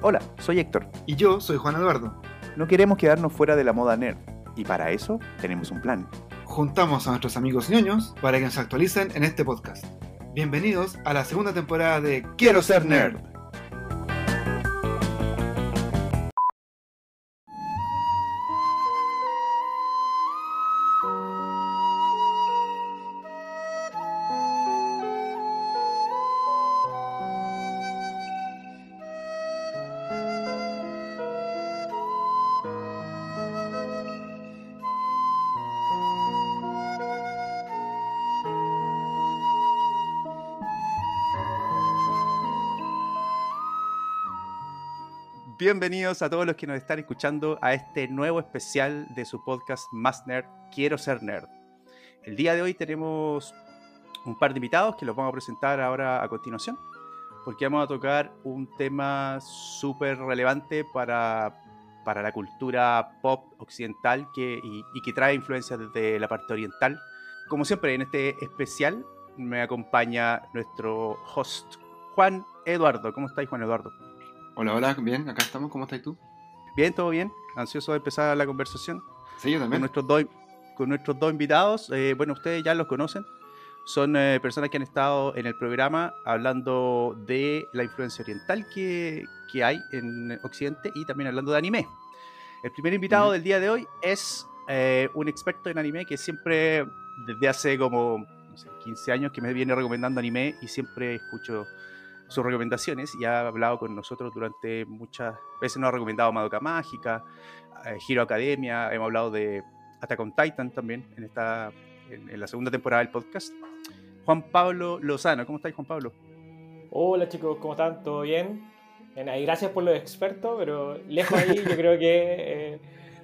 Hola, soy Héctor. Y yo soy Juan Eduardo. No queremos quedarnos fuera de la moda nerd. Y para eso tenemos un plan. Juntamos a nuestros amigos ñoños para que nos actualicen en este podcast. Bienvenidos a la segunda temporada de Quiero ser nerd. Bienvenidos a todos los que nos están escuchando a este nuevo especial de su podcast Más Nerd, Quiero Ser Nerd. El día de hoy tenemos un par de invitados que los vamos a presentar ahora a continuación, porque vamos a tocar un tema súper relevante para, para la cultura pop occidental que, y, y que trae influencias desde la parte oriental. Como siempre, en este especial me acompaña nuestro host, Juan Eduardo. ¿Cómo estáis, Juan Eduardo? Hola, hola, bien, acá estamos, ¿cómo estás tú? Bien, todo bien. Ansioso de empezar la conversación Sí, yo con también. nuestros dos, con nuestros dos invitados. Eh, bueno, ustedes ya los conocen. Son eh, personas que han estado en el programa hablando de la influencia oriental que, que hay en Occidente y también hablando de anime. El primer invitado Ujú. del día de hoy es eh, un experto en anime que siempre, desde hace como no sé, 15 años, que me viene recomendando anime y siempre escucho sus recomendaciones y ha hablado con nosotros durante muchas veces. Nos ha recomendado Madoka Mágica, eh, Hero Academia, hemos hablado de Attack on Titan también en, esta, en, la segunda temporada del podcast. Juan Pablo Lozano, ¿cómo estáis Juan Pablo? Hola chicos, ¿cómo están? ¿Todo bien? Bien, ahí, gracias por los expertos, pero lejos ahí yo creo que eh,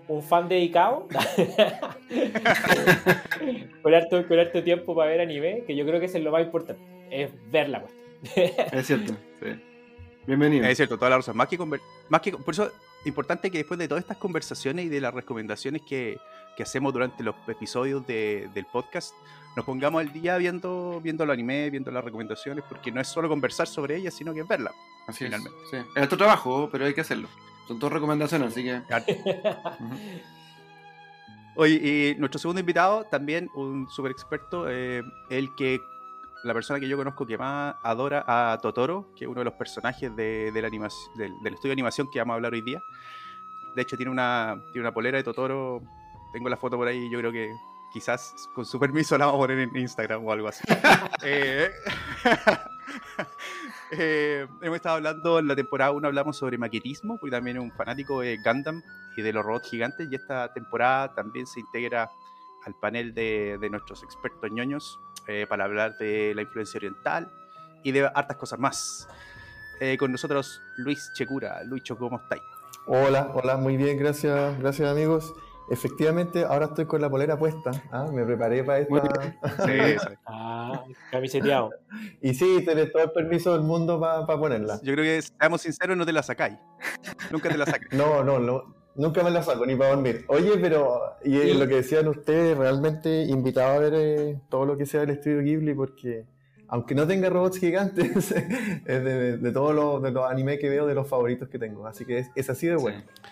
un fan dedicado con, harto, con harto tiempo para ver anime, que yo creo que eso es lo más importante, es ver la cuestión. Es cierto, sí. Bienvenido. Es cierto, toda la razón. Más que, más que por eso importante que después de todas estas conversaciones y de las recomendaciones que, que hacemos durante los episodios de- del podcast, nos pongamos al día viendo, viendo el anime, viendo las recomendaciones, porque no es solo conversar sobre ellas, sino que es verla. Así finalmente. es. Sí. Es nuestro trabajo, pero hay que hacerlo. Son todas recomendaciones, así que. Ujú. Oye, y nuestro segundo invitado, también un super experto, eh, el que la persona que yo conozco que más adora a Totoro, que es uno de los personajes de, de la animación, del, del estudio de animación que vamos a hablar hoy día. De hecho, tiene una, tiene una polera de Totoro. Tengo la foto por ahí, yo creo que quizás con su permiso la vamos a poner en Instagram o algo así. Eh, eh, hemos estado hablando en la temporada 1, hablamos sobre maquetismo, porque también es un fanático de Gundam y de los robots gigantes, y esta temporada también se integra al panel de, de nuestros expertos ñoños eh, para hablar de la influencia oriental y de hartas cosas más. Eh, con nosotros Luis Checura. Luicho, ¿cómo estáis? Hola, hola, muy bien, gracias, gracias amigos. Efectivamente, ahora estoy con la polera puesta. ¿ah? Me preparé para esta. Sí, sí. Ah, camiseteado. Y sí, tenés todo el permiso del mundo para ponerla. Yo creo que, seamos sinceros, no te la sacáis. Nunca te la sacáis. No, no, no, nunca me la saco ni para dormir. Oye, pero y eh, Sí. lo que decían ustedes, realmente invitado a ver eh, todo lo que sea del estudio Ghibli, porque aunque no tenga robots gigantes, es de, de todos los, de los animes que veo, de los favoritos que tengo. Así que es, es así de bueno. Sí.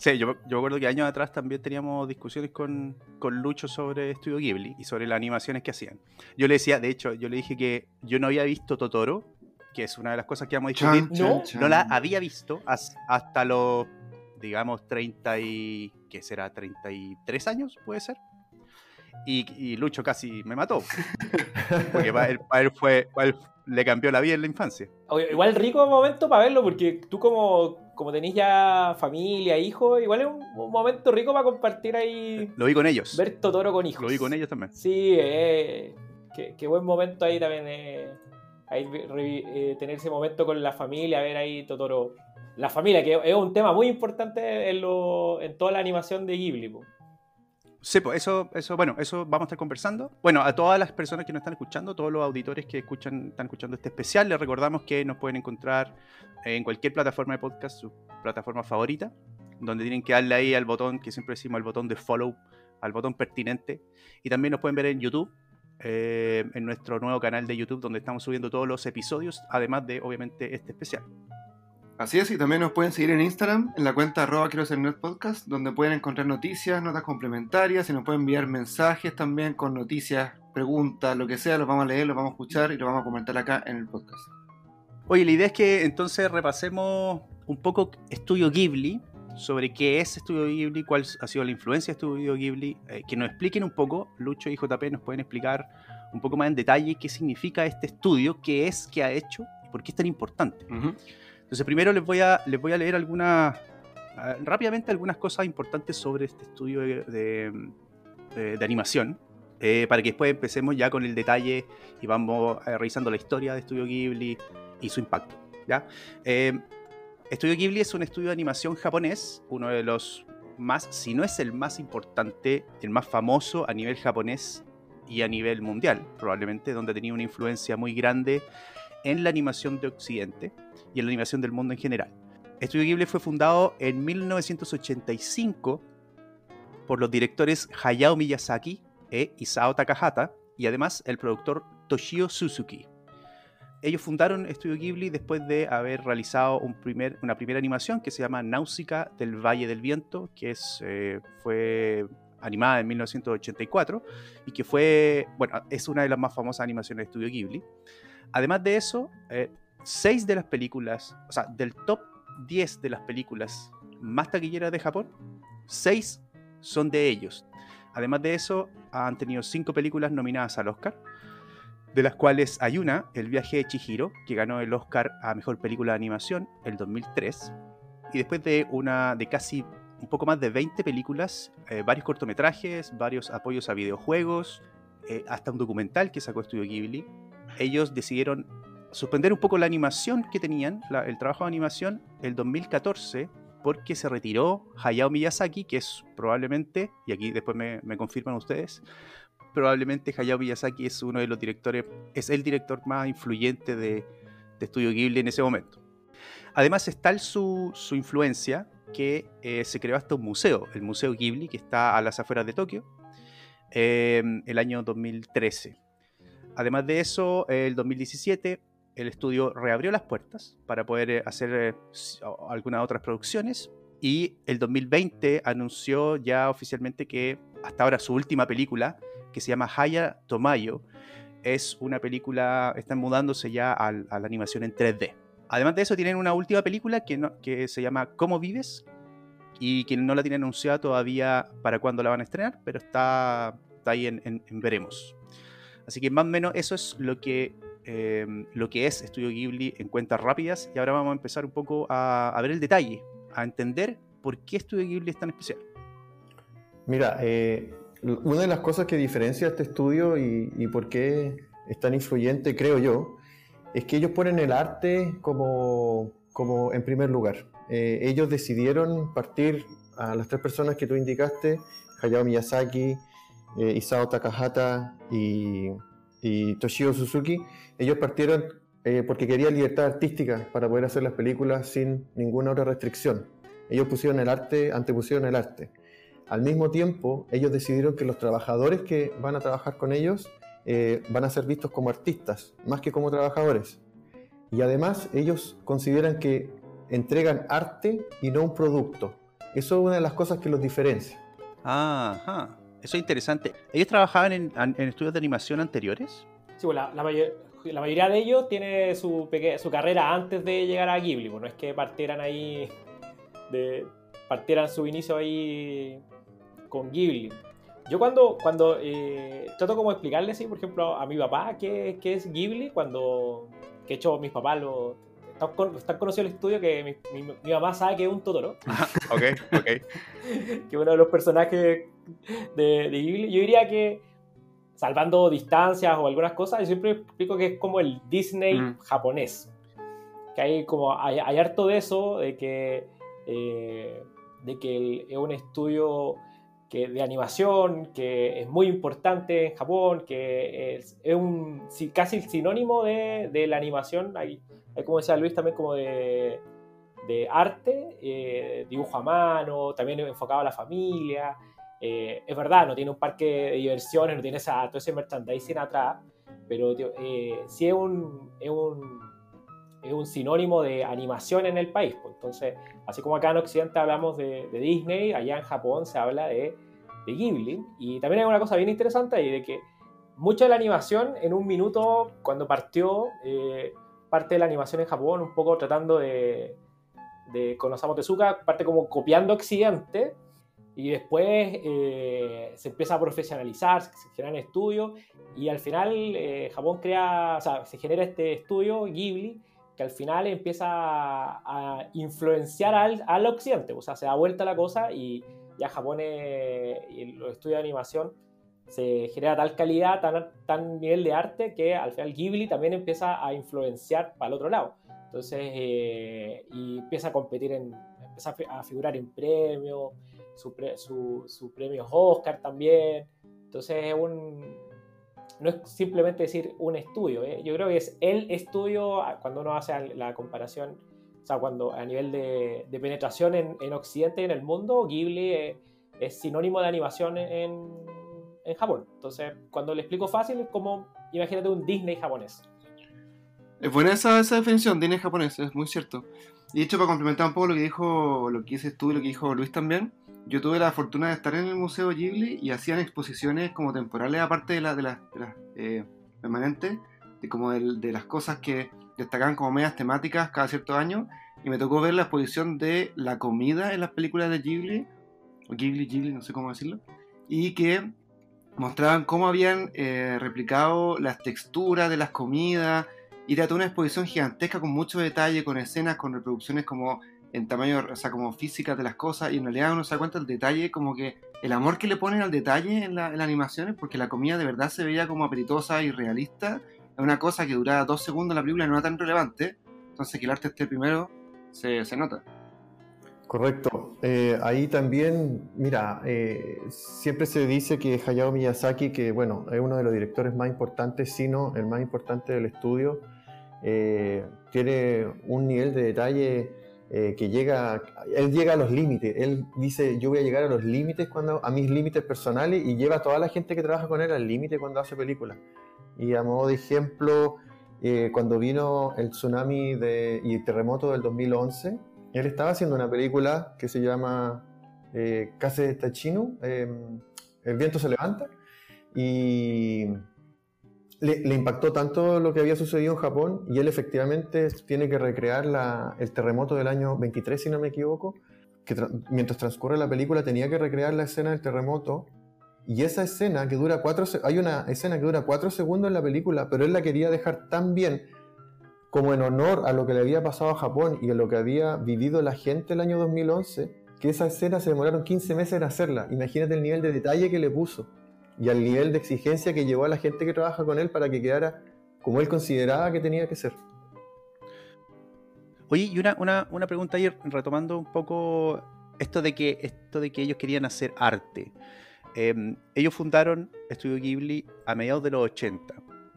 Sí, yo, yo me acuerdo que años atrás también teníamos discusiones con, con Lucho sobre Estudio Ghibli y sobre las animaciones que hacían. Yo le decía, de hecho, yo le dije que yo no había visto Totoro, que es una de las cosas que vamos a discutir. Chan, No, chan. No la había visto has- hasta los, digamos, 30 y... ¿Qué será? ¿33 años? ¿Puede ser? Y, y Lucho casi me mató. Porque para él, para él fue, para él le cambió la vida en la infancia. Igual rico momento para verlo, porque tú como, como tenés ya familia, hijos, igual es un, un momento rico para compartir ahí, Lo vi con ellos. ver Totoro con hijos. Lo vi con ellos también. Sí, eh, qué, qué buen momento ahí también. eh, ahí eh, tener ese momento con la familia, ver ahí Totoro. La familia, que es un tema muy importante en, toda la animación de Ghibli. po. Sí, pues eso, eso, bueno, eso vamos a estar conversando. Bueno, a todas las personas que nos están escuchando, todos los auditores que escuchan, están escuchando este especial, les recordamos que nos pueden encontrar en cualquier plataforma de podcast, su plataforma favorita, donde tienen que darle ahí al botón, que siempre decimos el botón de follow, al botón pertinente. Y también nos pueden ver en YouTube, eh, en nuestro nuevo canal de YouTube, donde estamos subiendo todos los episodios, además de, obviamente, este especial. Así es, y también nos pueden seguir en Instagram, en la cuenta arroba quiero ser nerd podcast, donde pueden encontrar noticias, notas complementarias y nos pueden enviar mensajes también con noticias, preguntas, lo que sea, los vamos a leer, los vamos a escuchar y los vamos a comentar acá en el podcast. Oye, la idea es que entonces repasemos un poco Estudio Ghibli, sobre qué es Estudio Ghibli, cuál ha sido la influencia de Estudio Ghibli, eh, que nos expliquen un poco, Lucho y JP nos pueden explicar un poco más en detalle qué significa este estudio, qué es, qué ha hecho y por qué es tan importante. Entonces, primero les voy a, les voy a leer algunas, rápidamente algunas cosas importantes sobre este estudio de, de- animación, eh, para que después empecemos ya con el detalle y vamos eh, revisando la historia de Estudio Ghibli y su impacto. ¿ya? Eh, estudio Ghibli es un estudio de animación japonés, uno de los más, si no es el más importante, el más famoso a nivel japonés y a nivel mundial, probablemente, donde tenido una influencia muy grande en la animación de Occidente y en la animación del mundo en general. Estudio Ghibli fue fundado en 1985 por los directores Hayao Miyazaki e Isao Takahata y además el productor Toshio Suzuki. Ellos fundaron Estudio Ghibli después de haber realizado una primera animación que se llama Náusica del Valle del Viento, que es, eh, fue animada en 1984 y que fue, bueno, es una de las más famosas animaciones de Estudio Ghibli. Además de eso, eh, seis de las películas, o sea, del top 10 de las películas más taquilleras de Japón, seis son de ellos. Además de eso, han tenido cinco películas nominadas al Oscar, de las cuales hay una, El viaje de Chihiro, que ganó el Oscar a Mejor Película de Animación el 2003. Y después de una de casi un poco más de 20 películas, eh, varios cortometrajes, varios apoyos a videojuegos, eh, hasta un documental que sacó Estudio Ghibli, ellos decidieron suspender un poco la animación que tenían, el trabajo de animación, el 2014, porque se retiró Hayao Miyazaki, que es probablemente, y aquí después me, me confirman ustedes, probablemente Hayao Miyazaki es uno de los directores, es el director más influyente de, de Estudio Ghibli en ese momento. Además está tal su, su influencia que eh, se creó hasta un museo, el Museo Ghibli, que está a las afueras de Tokio, eh, el año 2013. Además de eso, el 2017 el estudio reabrió las puertas para poder eh, hacer eh, algunas otras producciones y el 2020 anunció ya oficialmente que hasta ahora su última película, que se llama Haya Tomayo, es una película, están mudándose ya a la animación en 3D. Además de eso, tienen una última película que, no- que se llama ¿Cómo vives? Y que no la tienen anunciada todavía para cuándo la van a estrenar, pero está, está ahí en- en veremos. Así que más o menos eso es lo que, eh, lo que es Estudio Ghibli en cuentas rápidas. Y ahora vamos a empezar un poco a, a ver el detalle, a entender por qué Estudio Ghibli es tan especial. Mira, eh, una de las cosas que diferencia este estudio y, y por qué es tan influyente, creo yo, es que ellos ponen el arte como, como en primer lugar. Eh, ellos decidieron partir a las tres personas que tú indicaste, Hayao Miyazaki, eh, Isao Takahata y, y Toshio Suzuki. Ellos partieron eh, porque querían libertad artística para poder hacer las películas sin ninguna otra restricción. Ellos pusieron el arte, antepusieron el arte. Al mismo tiempo, ellos decidieron que los trabajadores que van a trabajar con ellos eh, van a ser vistos como artistas, más que como trabajadores. Y además, ellos consideran que entregan arte y no un producto. Eso es una de las cosas que los diferencia. Ajá, eso es interesante. ¿Ellos trabajaban en, en estudios de animación anteriores? Sí, pues la, la mayor- la mayoría de ellos tiene su, peque- su carrera antes de llegar a Ghibli, pues no es que partieran ahí, de, partieran su inicio ahí con Ghibli. Yo cuando, cuando eh, trato como explicarle, sí, por ejemplo, a mi papá qué, qué es Ghibli, cuando, que de hecho mis papás lo... Están conocidos el estudio que mi, mi- mi mamá sabe que es un Totoro, ok, ok. que uno de los personajes de, de Ghibli. Yo diría que, salvando distancias o algunas cosas, yo siempre explico que es como el Disney Mm. japonés. Que hay como hay, hay harto de eso, de que, eh, de que el- es un estudio que, de animación que es muy importante en Japón, que es, es un sí, casi el sinónimo de, de la animación. Hay, hay, como decía Luis, también como de, de arte, eh, dibujo a mano, también enfocado a la familia. Eh, es verdad, no tiene un parque de diversiones, no tiene esa, todo ese merchandising atrás, pero eh, sí es un, es un, es un sinónimo de animación en el país. Pues. Entonces, así como acá en Occidente hablamos de, Disney, allá en Japón se habla de, de, Ghibli. Y también hay una cosa bien interesante ahí, de que mucha de la animación en un minuto, cuando partió, eh, parte de la animación en Japón, un poco tratando de, de con Osamu Tezuka, parte como copiando Occidente, y después eh, se empieza a profesionalizar, se generan estudios, y al final eh, Japón crea, o sea, se genera este estudio, Ghibli, que al final empieza a, influenciar al, al, occidente, o sea, se da vuelta la cosa y ya Japón y los estudios de animación se genera tal calidad, tan, tan nivel de arte que al final Ghibli también empieza a influenciar para el otro lado. Entonces, eh, y empieza a competir en, empieza a figurar en premios, su, su, su premio Oscar también. Entonces, es un, no es simplemente decir un estudio, ¿eh? yo creo que es el estudio cuando uno hace la comparación, o sea, cuando a nivel de, penetración en, en, Occidente y en el mundo, Ghibli es, es sinónimo de animación en, en, Japón. Entonces, cuando le explico fácil, es como, imagínate un Disney japonés. Es buena esa, esa definición, Disney japonés, es muy cierto. Y de hecho, para complementar un poco lo que dijo, lo que dices tú y lo que dijo Luis también, yo tuve la fortuna de estar en el Museo Ghibli y hacían exposiciones como temporales, aparte de las de las eh, permanentes, de como de, las cosas que destacaban como medias temáticas cada cierto año. Y me tocó ver la exposición de la comida en las películas de Ghibli, o Ghibli, Ghibli, no sé cómo decirlo, y que mostraban cómo habían eh, replicado las texturas de las comidas. Y era toda una exposición gigantesca con mucho detalle, con escenas, con reproducciones como en tamaño, o sea, como física de las cosas, y en realidad uno se da cuenta del detalle, como que el amor que le ponen al detalle en, la, las animaciones, porque la comida de verdad se veía como apetitosa y realista, es una cosa que duraba dos segundos la película no era tan relevante, entonces que el arte esté primero se, se nota. Correcto. Eh, ahí también, mira, eh, siempre se dice que Hayao Miyazaki, que bueno, es uno de los directores más importantes, sino el más importante del estudio, eh, tiene un nivel de detalle eh, que llega, él llega a los límites, él dice yo voy a llegar a los límites cuando, a mis límites personales y lleva a toda la gente que trabaja con él al límite cuando hace películas. Y a modo de ejemplo, eh, cuando vino el tsunami de, y el terremoto del 2011, él estaba haciendo una película que se llama eh, Case Tachino, em, El viento se levanta, y le, impactó tanto lo que había sucedido en Japón y él efectivamente tiene que recrear el terremoto del año 23, si no me equivoco, que mientras transcurre la película tenía que recrear la escena del terremoto y esa escena que dura cuatro, hay una escena que dura cuatro segundos en la película, pero él la quería dejar tan bien como en honor a lo que le había pasado a Japón y a lo que había vivido la gente el año 2011, que esa escena se demoraron 15 meses en hacerla. Imagínate el nivel de detalle que le puso y al nivel de exigencia que llevó a la gente que trabaja con él para que quedara como él consideraba que tenía que ser. Oye, y una, una, pregunta ahí, retomando un poco esto de que, esto de que ellos querían hacer arte. Em, ellos fundaron Estudio Ghibli a mediados de los 80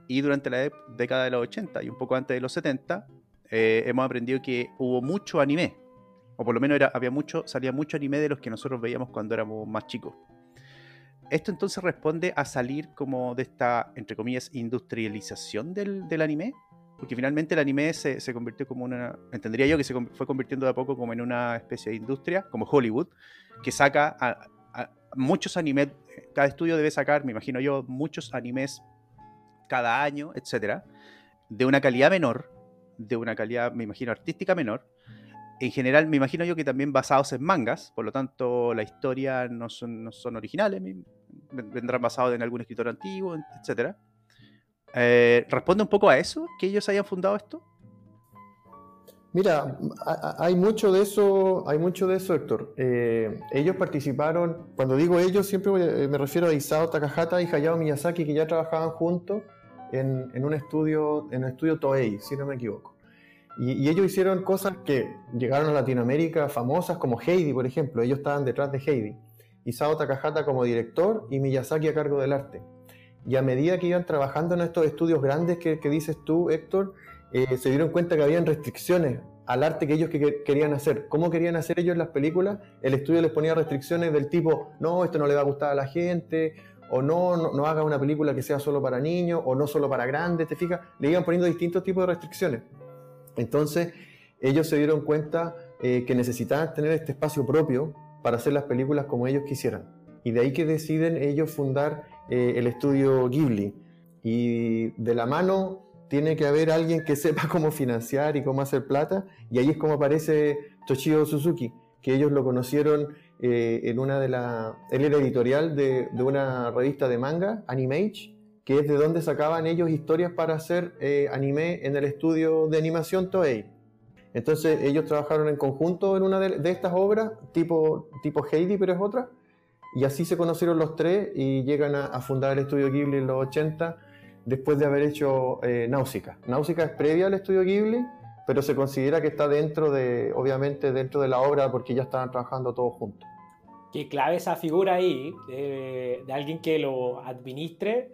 y durante la década de los 80 y un poco antes de los 70 eh, hemos aprendido que hubo mucho anime, o por lo menos era, había mucho, salía mucho anime de los que nosotros veíamos cuando éramos más chicos. Esto entonces responde a salir como de esta, entre comillas, industrialización del, anime, porque finalmente el anime se, convirtió como una, entendería yo que se fue convirtiendo de a poco como en una especie de industria, como Hollywood, que saca a, muchos animes, cada estudio debe sacar, me imagino yo, muchos animes cada año, etcétera, de una calidad menor, de una calidad, me imagino, artística menor, en general me imagino yo que también basados en mangas, por lo tanto la historia no son, no son originales, vendrán basados en algún escritor antiguo, etc. Eh, ¿Responde un poco a eso, que ellos hayan fundado esto? Mira, hay mucho de eso, hay mucho de eso, Héctor. Eh, ellos participaron, cuando digo ellos, siempre eh, me refiero a Isao Takahata y Hayao Miyazaki, que ya trabajaban juntos en, en un estudio, en el estudio Toei, si no me equivoco. Y, y, ellos hicieron cosas que llegaron a Latinoamérica famosas, como Heidi, por ejemplo. Ellos estaban detrás de Heidi. Isao Takahata como director y Miyazaki a cargo del arte. Y a medida que iban trabajando en estos estudios grandes que, dices tú, Héctor, eh, se dieron cuenta que habían restricciones al arte que ellos querían hacer. ¿Cómo querían hacer ellos las películas? El estudio les ponía restricciones del tipo, no, esto no le va a gustar a la gente, o no, no, no haga una película que sea solo para niños, o no solo para grandes, ¿te fijas? Le iban poniendo distintos tipos de restricciones. Entonces, ellos se dieron cuenta eh, que necesitaban tener este espacio propio para hacer las películas como ellos quisieran. Y de ahí que deciden ellos fundar eh, el estudio Ghibli. Y de la mano tiene que haber alguien que sepa cómo financiar y cómo hacer plata. Y ahí es como aparece Toshio Suzuki, que ellos lo conocieron eh, en una de la... Él era editorial de, de, una revista de manga, Animage, que es de donde sacaban ellos historias para hacer eh, anime en el estudio de animación Toei. Entonces ellos trabajaron en conjunto en una de, estas obras, tipo, tipo Heidi, pero es otra. Y así se conocieron los tres y llegan a, fundar el estudio Ghibli en los 80 después de haber hecho eh, Náusica. Náusica es previa al estudio Ghibli, pero se considera que está dentro de, obviamente, dentro de la obra porque ya estaban trabajando todos juntos. Qué clave esa figura ahí, de, alguien que lo administre,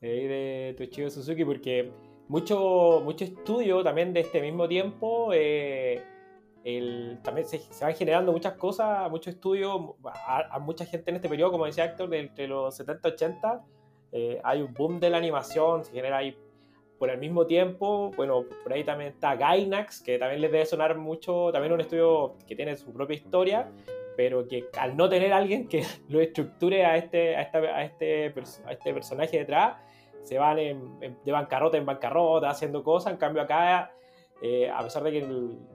de, de Toshio Suzuki, porque mucho, mucho estudio también de este mismo tiempo, eh, el, también se, se, van generando muchas cosas, mucho estudio, a, a, mucha gente en este periodo, como decía Héctor, de entre los 70 y 80, eh, hay un boom de la animación, se genera ahí por el mismo tiempo, bueno, por ahí también está Gainax, que también les debe sonar mucho, también un estudio que tiene su propia historia, pero que al no tener alguien que lo estructure a este, a esta, a este, a este personaje detrás, se van en, en, de bancarrota en bancarrota haciendo cosas. En cambio, acá, eh, a pesar de que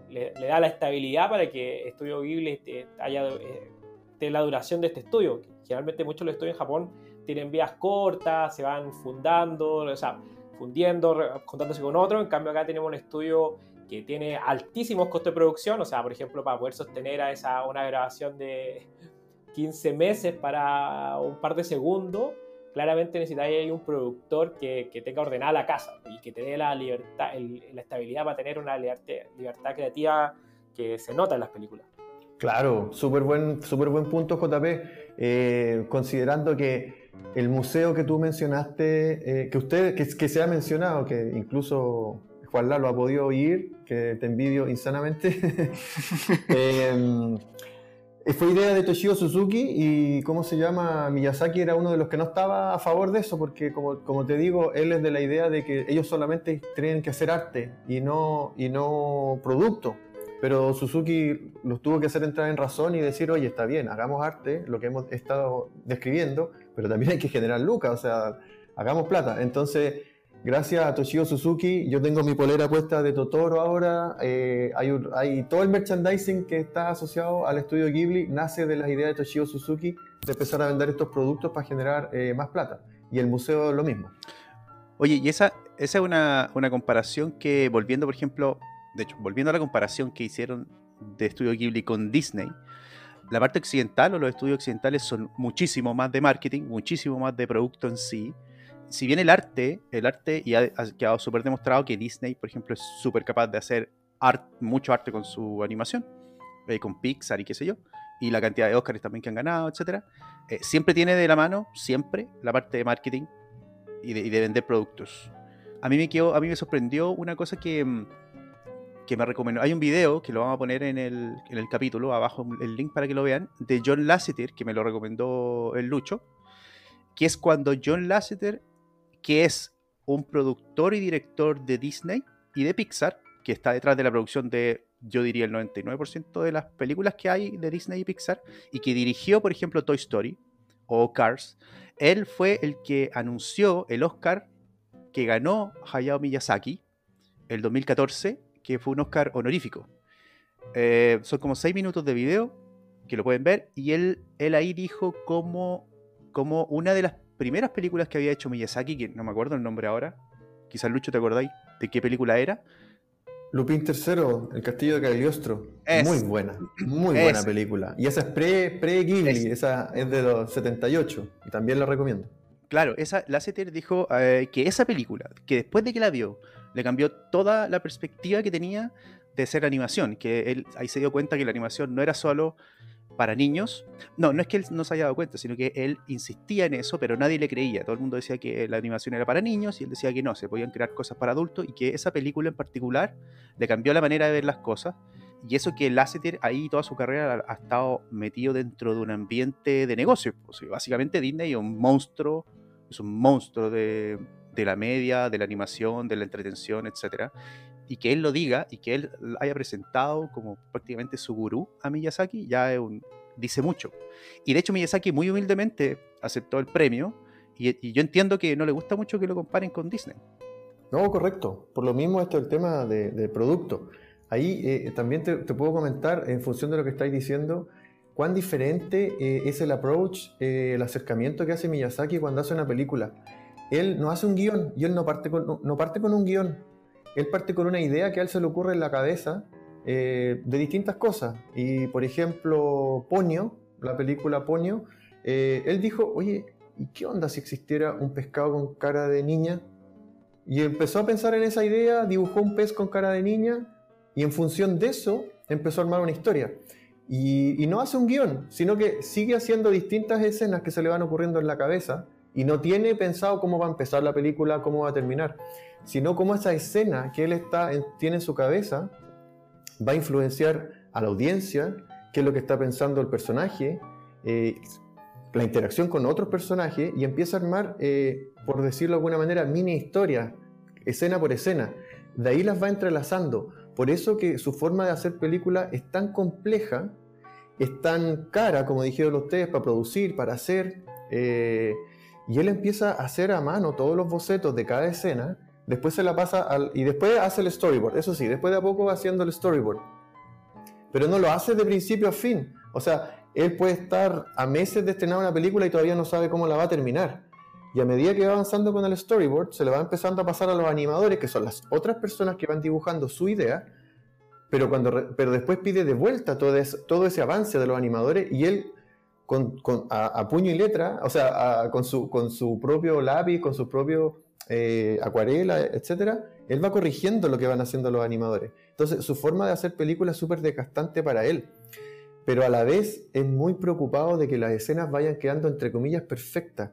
le, da la estabilidad para que Estudio Ghibli eh, haya eh, la duración de este estudio. Generalmente, muchos de los estudios en Japón tienen vías cortas, se van fundando, o sea, fundiendo, juntándose con otro. En cambio, acá tenemos un estudio que tiene altísimos costos de producción, o sea, por ejemplo, para poder sostener a esa, una grabación de 15 meses para un par de segundos, claramente necesitáis un productor que, que, tenga ordenada la casa y que te dé la libertad, el, la estabilidad para tener una libertad, creativa que se nota en las películas. Claro, súper buen, super buen punto, JP. Eh, considerando que el museo que tú mencionaste, eh, que usted, que, que, se ha mencionado, que incluso Juan Lalo ha podido oír, que te envidio insanamente. eh, fue idea de Toshio Suzuki y, ¿cómo se llama? Miyazaki era uno de los que no estaba a favor de eso porque, como, como te digo, él es de la idea de que ellos solamente tienen que hacer arte y no, y no producto. Pero Suzuki los tuvo que hacer entrar en razón y decir, oye, está bien, hagamos arte, lo que hemos estado describiendo, pero también hay que generar lucas, o sea, hagamos plata. Entonces, gracias a Toshio Suzuki, yo tengo mi polera puesta de Totoro ahora. Eh, hay, un, hay, todo el merchandising que está asociado al estudio Ghibli nace de las ideas de Toshio Suzuki de empezar a vender estos productos para generar eh, más plata. Y el museo lo mismo. Oye, y esa, esa es una, una comparación que, volviendo, por ejemplo, de hecho, volviendo a la comparación que hicieron de estudio Ghibli con Disney, la parte occidental o los estudios occidentales son muchísimo más de marketing, muchísimo más de producto en sí si bien el arte, el arte, y ha, quedado súper demostrado que Disney, por ejemplo, es súper capaz de hacer mucho arte con su animación, eh, con Pixar y qué sé yo, y la cantidad de Oscars también que han ganado, etc. Eh, siempre tiene de la mano, siempre, la parte de marketing y de, y de, vender productos. A mí me quedó, a mí me sorprendió una cosa que, mm, que me recomendó. Hay un video que lo vamos a poner en el, en el capítulo, abajo el link para que lo vean, de John Lasseter, que me lo recomendó el Lucho, que es cuando John Lasseter que es un productor y director de Disney y de Pixar, que está detrás de la producción de, yo diría, el 99% de las películas que hay de Disney y Pixar, y que dirigió, por ejemplo, Toy Story o Cars. Él fue el que anunció el Oscar que ganó Hayao Miyazaki el 2014, que fue un Oscar honorífico. Eh, son como seis minutos de video que lo pueden ver, y él, él ahí dijo como, como una de las primeras películas que había hecho Miyazaki, que no me acuerdo el nombre ahora, quizás Lucho te acordáis de qué película era. Lupin III, El Castillo de Cagliostro. Es, muy buena, muy es, buena película. Y esa es pre-Ghibli, pre esa es de los 78, y también la recomiendo. Claro, esa, Lasseter dijo eh, que esa película, que después de que la vio, le cambió toda la perspectiva que tenía de ser animación, que él ahí se dio cuenta que la animación no era solo para niños. No, no es que él no se haya dado cuenta, sino que él insistía en eso, pero nadie le creía. Todo el mundo decía que la animación era para niños y él decía que no, se podían crear cosas para adultos y que esa película en particular le cambió la manera de ver las cosas. Y eso que Lasseter ahí toda su carrera ha, estado metido dentro de un ambiente de negocio. O sea, básicamente Disney es un monstruo, es un monstruo de, de la media, de la animación, de la entretención, etc. y que él lo diga y que él haya presentado como prácticamente su gurú a Miyazaki, ya dice mucho. Y de hecho Miyazaki muy humildemente aceptó el premio y, yo entiendo que no le gusta mucho que lo comparen con Disney. No, correcto. Por lo mismo esto es el tema de, producto. Ahí eh, también te, puedo comentar, en función de lo que estáis diciendo, cuán diferente eh, es el approach, eh, el acercamiento que hace Miyazaki cuando hace una película. Él no hace un guion y él no parte con, no parte con un guion. Él parte con una idea que a él se le ocurre en la cabeza de distintas cosas. Y por ejemplo, Ponio, la película Ponio, él dijo, oye, ¿y qué onda si existiera un pescado con cara de niña? Y empezó a pensar en esa idea, dibujó un pez con cara de niña y en función de eso empezó a armar una historia. Y, no hace un guion, sino que sigue haciendo distintas escenas que se le van ocurriendo en la cabeza y no tiene pensado cómo va a empezar la película, cómo va a terminar, sino cómo esa escena que él está tiene en su cabeza va a influenciar a la audiencia, qué es lo que está pensando el personaje, eh, la interacción con otros personajes y empieza a armar, eh, por decirlo de alguna manera, mini historias, escena por escena. De ahí las va entrelazando. Por eso que su forma de hacer películas es tan compleja, es tan cara, como dijeron ustedes, para producir, para hacer. Eh, y él empieza a hacer a mano todos los bocetos de cada escena, después se la pasa al, y después hace el storyboard. Eso sí, después de a poco va haciendo el storyboard. Pero no lo hace de principio a fin. O sea, él puede estar a meses de estrenar una película y todavía no sabe cómo la va a terminar. Y a medida que va avanzando con el storyboard, se le va empezando a pasar a los animadores, que son las otras personas que van dibujando su idea, pero, cuando, pero después pide de vuelta todo todo ese avance de los animadores y él, con, a, puño y letra, o sea, con, su, con su propio lápiz, con su propio eh, acuarela, etcétera, él va corrigiendo lo que van haciendo los animadores. Entonces, su forma de hacer películas es súper desgastante para él pero a la vez es muy preocupado de que las escenas vayan quedando entre comillas perfectas.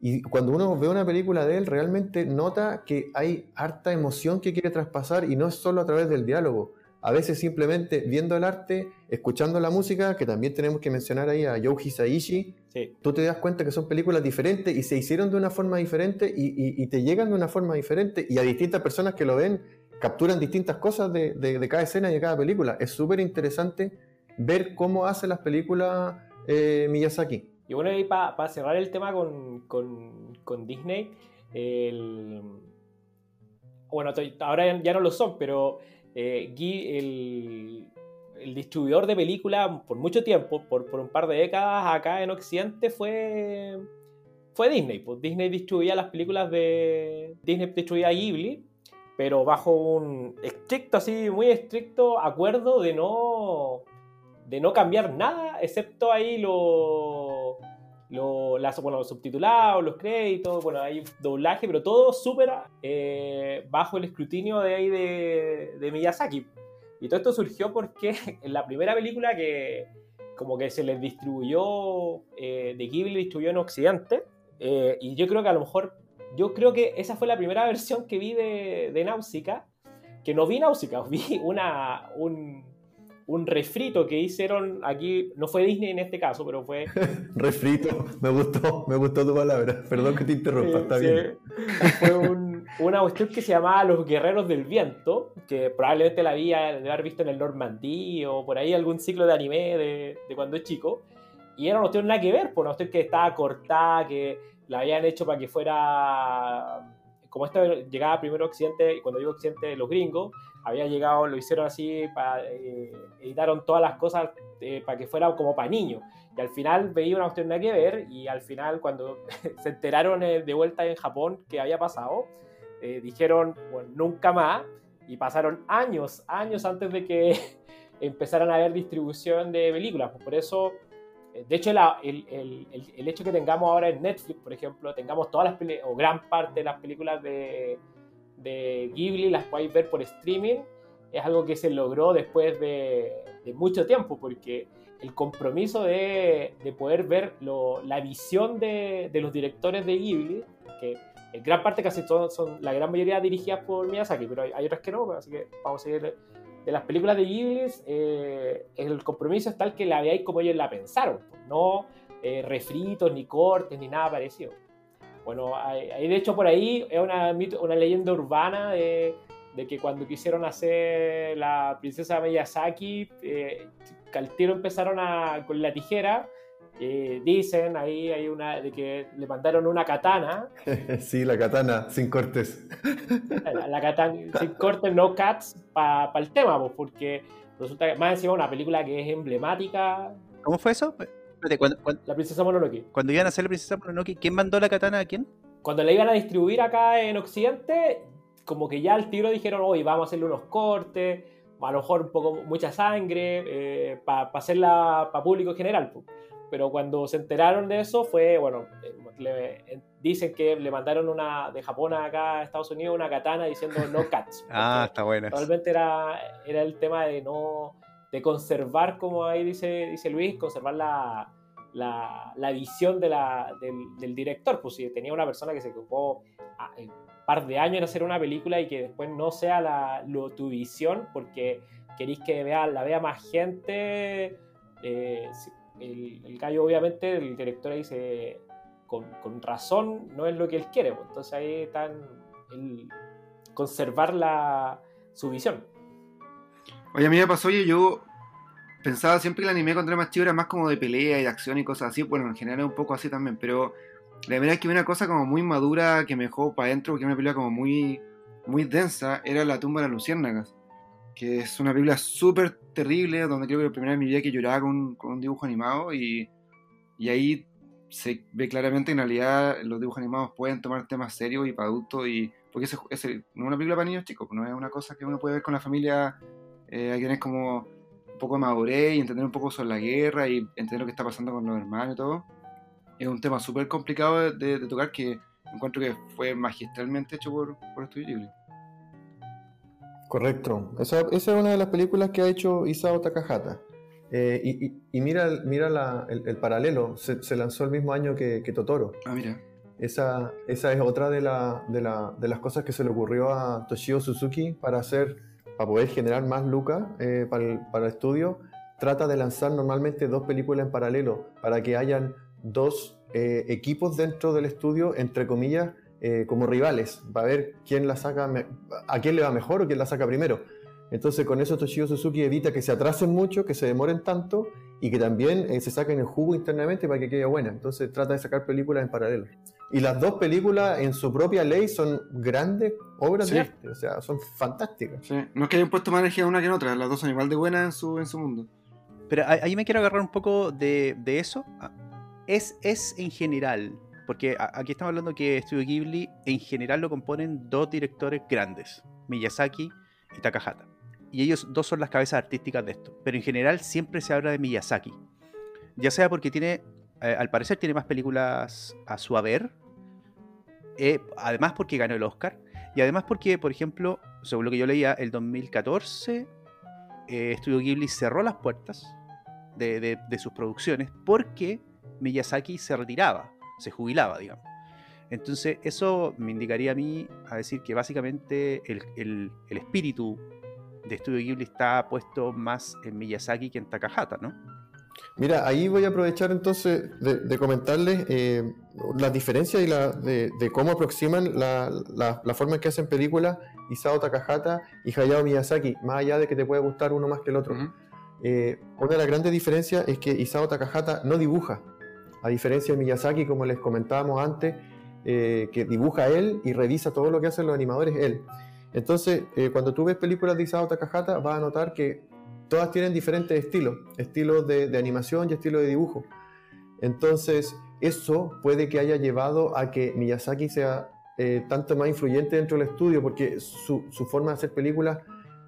Y cuando uno ve una película de él, realmente nota que hay harta emoción que quiere traspasar y no es solo a través del diálogo. A veces simplemente viendo el arte, escuchando la música, que también tenemos que mencionar ahí a Yoji Hisaishi, tú te das cuenta que son películas diferentes y se hicieron de una forma diferente y, te llegan de una forma diferente y a distintas personas que lo ven capturan distintas cosas de, de cada escena y de cada película. Es súper interesante ver cómo hace las películas eh, Miyazaki. Y bueno, y para cerrar el tema con, Disney, bueno, ahora ya no lo son, pero eh, el, distribuidor de películas por mucho tiempo, por, un par de décadas acá en Occidente fue, fue Disney. Pues Disney distribuía las películas de... Disney distribuía Ghibli, pero bajo un estricto, así, muy estricto acuerdo de no de no cambiar nada, excepto ahí lo, los subtitulados, los créditos, bueno, hay doblaje, pero todo súper eh, bajo el escrutinio de ahí de, de, Miyazaki. Y todo esto surgió porque en la primera película que como que se les distribuyó, eh, de Ghibli distribuyó en Occidente, eh, y yo creo que a lo mejor, yo creo que esa fue la primera versión que vi de, de Náusica, que no vi Náusica, vi una, un, un refrito que hicieron aquí, no fue Disney en este caso, pero fue... refrito, me gustó, me gustó tu palabra, perdón que te interrumpa, está bien. Fue una cuestión que se llamaba Los Guerreros del Viento, que probablemente la había de haber visto en el Normandí o por ahí algún ciclo de anime de, cuando es chico, y era una cuestión nada que ver, por pues, una cuestión que estaba cortada, que la habían hecho para que fuera... Como esta llegaba primero Occidente, y cuando digo Occidente, los gringos, había llegado, lo hicieron así, para, eh, editaron todas las cosas eh, para que fuera como para niños. Y al final veía una cuestión de que ver y al final cuando se enteraron eh, de vuelta en Japón que había pasado, dijeron, bueno, nunca más. Y pasaron años, años antes de que empezaran a haber distribución de películas. Por eso, de hecho, el, el, el, hecho que tengamos ahora en Netflix, por ejemplo, tengamos todas las o gran parte de las películas de de Ghibli las podéis ver por streaming, es algo que se logró después de, mucho tiempo, porque el compromiso de, poder ver la visión de, los directores de Ghibli, que en gran parte casi todos son, la gran mayoría dirigidas por Miyazaki, pero hay, otras que no, así que vamos a seguir de las películas de Ghibli, eh, el compromiso es tal que la veáis como ellos la pensaron, no eh, refritos, ni cortes, ni nada parecido. Bueno, hay, de hecho por ahí es una, una leyenda urbana de, de que cuando quisieron hacer la princesa Miyazaki, eh, al tiro empezaron a, con la tijera. eh, dicen ahí hay una de que le mandaron una katana, sí, la katana, sin cortes. la, la katana sin cortes, no cuts, para el tema, pues, porque resulta que más encima una película que es emblemática, ¿Cómo fue eso? Espérate, cuando, cuando- la princesa Mononoke. cuando iban a hacer la princesa Mononoke, ¿quién mandó la katana a quién? Cuando la iban a distribuir acá en Occidente, como que ya al tiro dijeron, oye, vamos a hacerle unos cortes, a lo mejor un poco mucha sangre, para hacerla para público general. pu. Pero cuando se enteraron de eso fue, bueno, eh, le- eh, dicen que le mandaron una de Japón acá a Estados Unidos una katana diciendo no cuts. Ah, está buena. Realmente era, era el tema de no de conservar, como ahí dice, dice Luis, conservar la, la, visión de la, del, director. Pues si tenía una persona que se ocupó un par de años en hacer una película y que después no sea la, lo- tu visión porque queréis que vea, la vea más gente. eh, el, el gallo, obviamente, el director ahí con, con razón, no es lo que él quiere. pues. Entonces ahí están el conservar la, su visión. Oye, a mí me pasó, oye, yo pensaba siempre que el anime cuando era más chico era más como de pelea y de acción y cosas así. Bueno, en general es un poco así también, pero la verdad es que una cosa como muy madura que me dejó para adentro, que era una película como muy, muy densa, era La tumba de las luciérnagas. Que es una película súper terrible, donde creo que la primera vez en mi vida que lloraba con, un dibujo animado y, ahí se ve claramente que en realidad los dibujos animados pueden tomar temas serios y para adultos y porque ese- no es una película para niños chicos, no es una cosa que uno puede ver con la familia eh, hay que tener como un poco de madurez y entender un poco sobre la guerra y entender lo que está pasando con los hermanos y todo. Es un tema súper complicado de, de- de tocar que encuentro que fue magistralmente hecho por, por Estudio Ghibli. Correcto. Esa, esa es una de las películas que ha hecho Isao Takahata. Eh, y, y- y mira, el- mira la- el, el paralelo, se, se lanzó el mismo año que, que Totoro. Ah, mira. Esa, esa es otra de, la- de, la- de las cosas que se le ocurrió a Toshio Suzuki para hacer, para poder generar más lucas eh, para, el, estudio. Trata de lanzar normalmente dos películas en paralelo para que hayan dos eh, equipos dentro del estudio, entre comillas, eh, como rivales, para ver quién la saca, a quién le va mejor o quién la saca primero. Entonces con eso Toshio Suzuki evita que se atrasen mucho, que se demoren tanto y que también eh, se saquen el jugo internamente para que quede buena. Entonces trata de sacar películas en paralelo. Y las dos películas en su propia ley son grandes obras Sí. de arte, o sea, son fantásticas. Sí. No es que hayan puesto más energía una que en otra, las dos son igual de buenas en su, en su mundo. Pero ahí me quiero agarrar un poco de, de eso. Ah, Es, es en general, porque aquí estamos hablando que Studio Ghibli en general lo componen dos directores grandes, Miyazaki y Takahata. Y ellos dos son las cabezas artísticas de esto. Pero en general siempre se habla de Miyazaki. Ya sea porque tiene, eh, al parecer tiene más películas a su haber, eh, además porque ganó el Oscar, y además porque, por ejemplo, según lo que yo leía, el 2014 eh, Studio Ghibli cerró las puertas de, sus producciones porque Miyazaki se retiraba, se jubilaba, digamos. Entonces, eso me indicaría a mí a decir que básicamente el- el espíritu de Studio Ghibli está puesto más en Miyazaki que en Takahata, ¿no? Mira, ahí voy a aprovechar entonces de, de comentarles eh, las diferencias y la, de, de cómo aproximan la, la- la forma en que hacen películas Isao Takahata y Hayao Miyazaki, más allá de que te puede gustar uno más que el otro. Ujú. Eh, una de las grandes diferencias es que Isao Takahata no dibuja, a diferencia de Miyazaki, como les comentábamos antes, eh, que dibuja él y revisa todo lo que hacen los animadores él. Entonces, eh, cuando tú ves películas de Isao Takahata, vas a notar que todas tienen diferentes estilos, estilos de, animación y estilos de dibujo. Entonces, eso puede que haya llevado a que Miyazaki sea eh, tanto más influyente dentro del estudio, porque su, su forma de hacer películas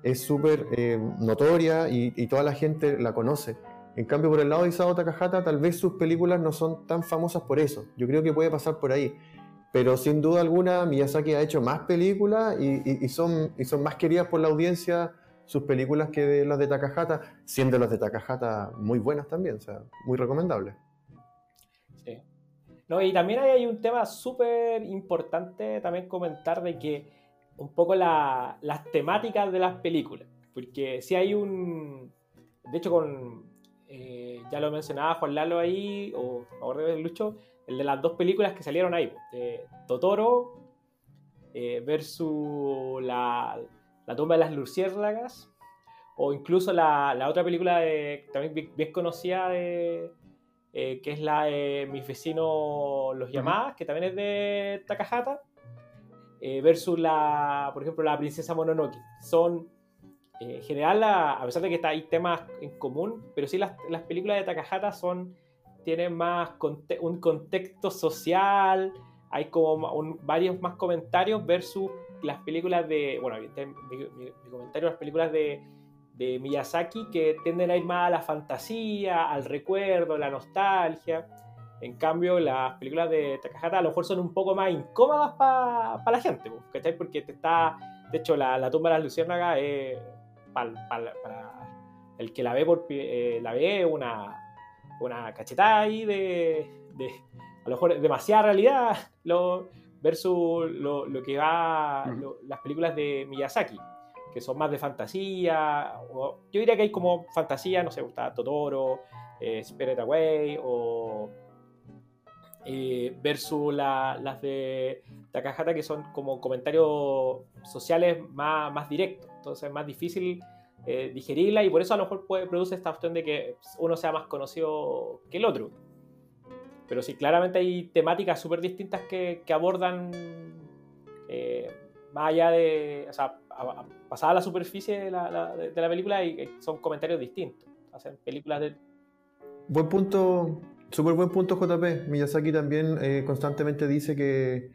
es súper eh, notoria y, y toda la gente la conoce. En cambio, por el lado de Isao Takahata, tal vez sus películas no son tan famosas por eso. Yo creo que puede pasar por ahí. Pero sin duda alguna, Miyazaki ha hecho más películas y, son, más queridas por la audiencia sus películas que de las de Takahata, siendo las de Takahata muy buenas también, o sea, muy recomendables. Sí. No, y también hay un tema súper importante también comentar de que un poco la- las temáticas de las películas. Porque si hay un. De hecho, con. eh, ya lo mencionaba Juan Lalo ahí, o ahora de Lucho, el de las dos películas que salieron ahí: de Totoro eh, versus la, La tumba de las luciérnagas, o incluso la, la otra película de, también bien, bien conocida de, eh, que es la de Mis vecinos los llamadas, que también es de Takahata, eh, versus la, por ejemplo, la princesa Mononoke. Son, eh, en general, la- a pesar de que está- hay temas en común, pero sí las, las películas de Takahata son, tienen más un contexto social, hay como varios más comentarios versus las películas de, bueno, mi, mi- mi comentario, las películas de, Miyazaki que tienden a ir más a la fantasía, al recuerdo, la nostalgia. En cambio, las películas de Takahata a lo mejor son un poco más incómodas para la gente, ¿cachai? Porque te está, de hecho, la, tumba de las luciérnagas es para el que la ve por eh, la ve una, una cachetada ahí de, de a lo mejor demasiada realidad lo, versus lo, lo que va lo- las películas de Miyazaki que son más de fantasía o, yo diría que hay como fantasía no sé está Totoro eh, Spirit Away o eh, versus la- las de Takahata que son como comentarios sociales más, más directos entonces es más difícil eh, digerirla y por eso a lo mejor puede, produce esta opción de que uno sea más conocido que el otro. Pero sí, claramente hay temáticas súper distintas que, que abordan eh, más allá de, o sea, a- a- pasada la superficie de la, la- de la película y eh, son comentarios distintos. Hacen películas de... Buen punto, súper buen punto JP. Miyazaki también eh, constantemente dice que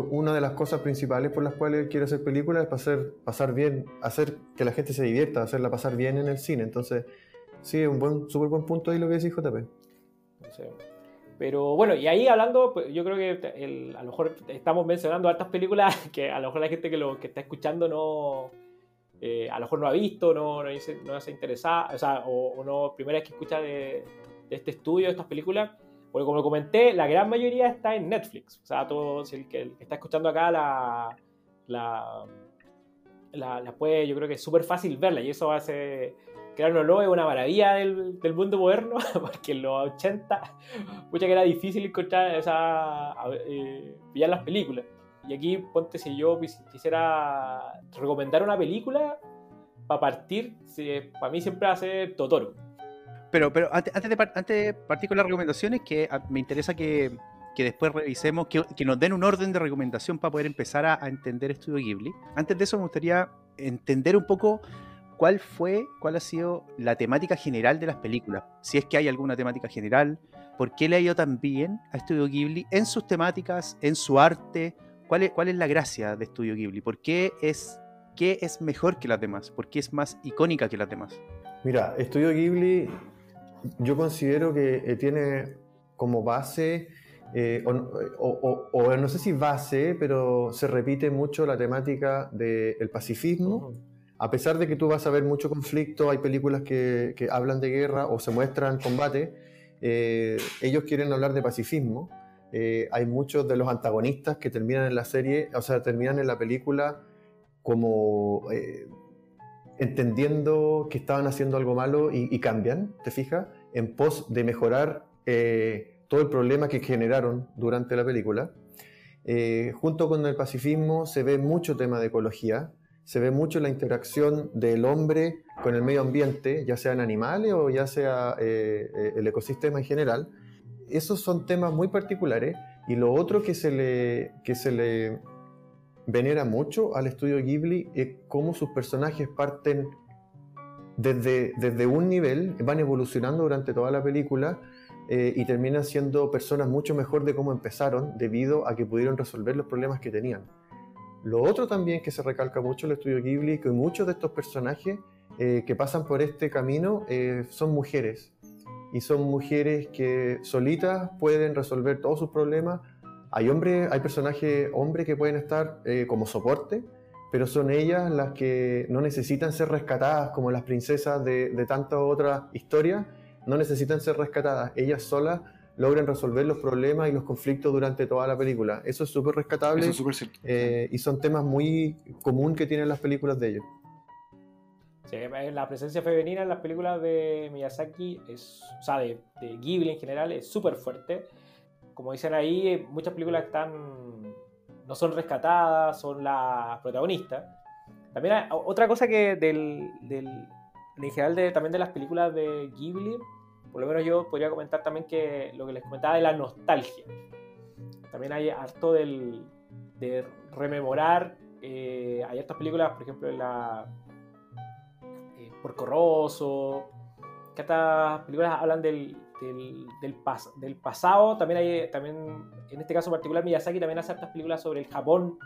una de las cosas principales por las cuales él quiere hacer películas es pasar, pasar bien, hacer que la gente se divierta, hacerla pasar bien en el cine. Entonces, sí, es un buen, súper buen punto ahí lo que decís JP. sé. Pero bueno, y ahí hablando, pues, yo creo que a lo mejor estamos mencionando hartas películas que a lo mejor la gente que lo que está escuchando no, eh, a lo mejor no ha visto, no, no, dice- no se interesa, o sea, o, no, primera vez que escucha de este estudio, de estas películas, porque como comenté, la gran mayoría está en Netflix, o sea, todo, si el que, está escuchando acá la, la, la, puede, yo creo que es súper fácil verla, y eso hace crear un olor es una maravilla del, del mundo moderno, porque en los 80 mucha que era difícil encontrar, o sea, eh, pillar las películas. Y aquí, ponte, si yo quis- quisiera recomendar una película, para partir, para mí siempre va a ser Totoro. Pero, pero antes, de, antes de partir con las recomendaciones, que ah, me interesa que, que después revisemos, que, que nos den un orden de recomendación para poder empezar a, a entender Estudio Ghibli. Antes de eso, me gustaría entender un poco cuál fue, cuál ha sido la temática general de las películas. Si es que hay alguna temática general, por qué le ha ido tan bien a Estudio Ghibli en sus temáticas, en su arte. ¿Cuál es, cuál es la gracia de Estudio Ghibli? ¿Por qué es, qué es mejor que las demás? ¿Por qué es más icónica que las demás? Mira, Estudio Ghibli yo considero que eh, tiene como base, eh, o, no- o- o- o no sé si base, pero se repite mucho la temática del pacifismo. A pesar de que tú vas a ver mucho conflicto, hay películas que, que hablan de guerra o se muestran combate, eh, ellos quieren hablar de pacifismo. Eh, hay muchos de los antagonistas que terminan en la serie, o sea, terminan en la película como eh, entendiendo que estaban haciendo algo malo y, y cambian, ¿te fijas? En pos de mejorar eh, todo el problema que generaron durante la película. Eh, junto con el pacifismo se ve mucho tema de ecología, se ve mucho la interacción del hombre con el medio ambiente, ya sean animales o ya sea eh, eh, el ecosistema en general. Esos son temas muy particulares y lo otro que se le, que se le venera mucho al estudio Ghibli es cómo sus personajes parten desde, desde un nivel, van evolucionando durante toda la película eh, y terminan siendo personas mucho mejor de cómo empezaron debido a que pudieron resolver los problemas que tenían. Lo otro también que se recalca mucho en el estudio Ghibli es que muchos de estos personajes eh, que pasan por este camino eh, son mujeres y son mujeres que solitas pueden resolver todos sus problemas. Hay hombres, hay personajes hombres que pueden estar como soporte, pero son ellas las que no necesitan ser rescatadas como las princesas de, de tantas otras historias, no necesitan ser rescatadas. Ellas solas logran resolver los problemas y los conflictos durante toda la película. Eso es súper rescatable Eso es súper cierto. eh, y son temas muy común que tienen las películas de ellos. Sí, eh, la presencia femenina en las películas de Miyazaki, es, o sea, de, de Ghibli en general, es súper fuerte. Como dicen ahí, eh, muchas películas están no son rescatadas, son las protagonistas. También hay- otra cosa que del, del en general de, también de las películas de Ghibli, por lo menos yo podría comentar también que lo que les comentaba de la nostalgia. También hay harto del, de rememorar, eh, hay hartas películas, por ejemplo, la eh, Porco Rosso, que estas películas hablan del, del, del, pas- del pasado, también hay, también, en este caso particular, Miyazaki también hace hartas películas sobre el Japón,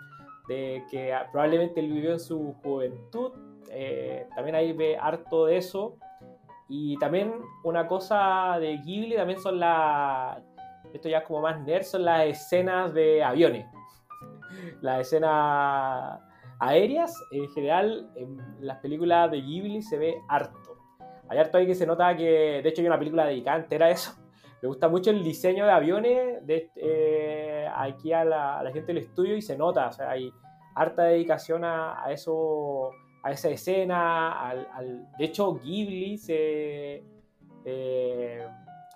de que ah, probablemente él vivió en su juventud, eh, también ahí ve harto de eso, y también una cosa de Ghibli también son las, esto ya como más nerd, son las escenas de aviones, las escenas aéreas, en general, en las películas de Ghibli se ve harto. Hay harto ahí que se nota que, de hecho, hay una película dedicada entera a eso. Me gusta mucho el diseño de aviones de, eh, aquí a la, a la gente del estudio y se nota, o sea, hay harta dedicación a, a eso, a esa escena. Al, al- de hecho, Ghibli se. eh,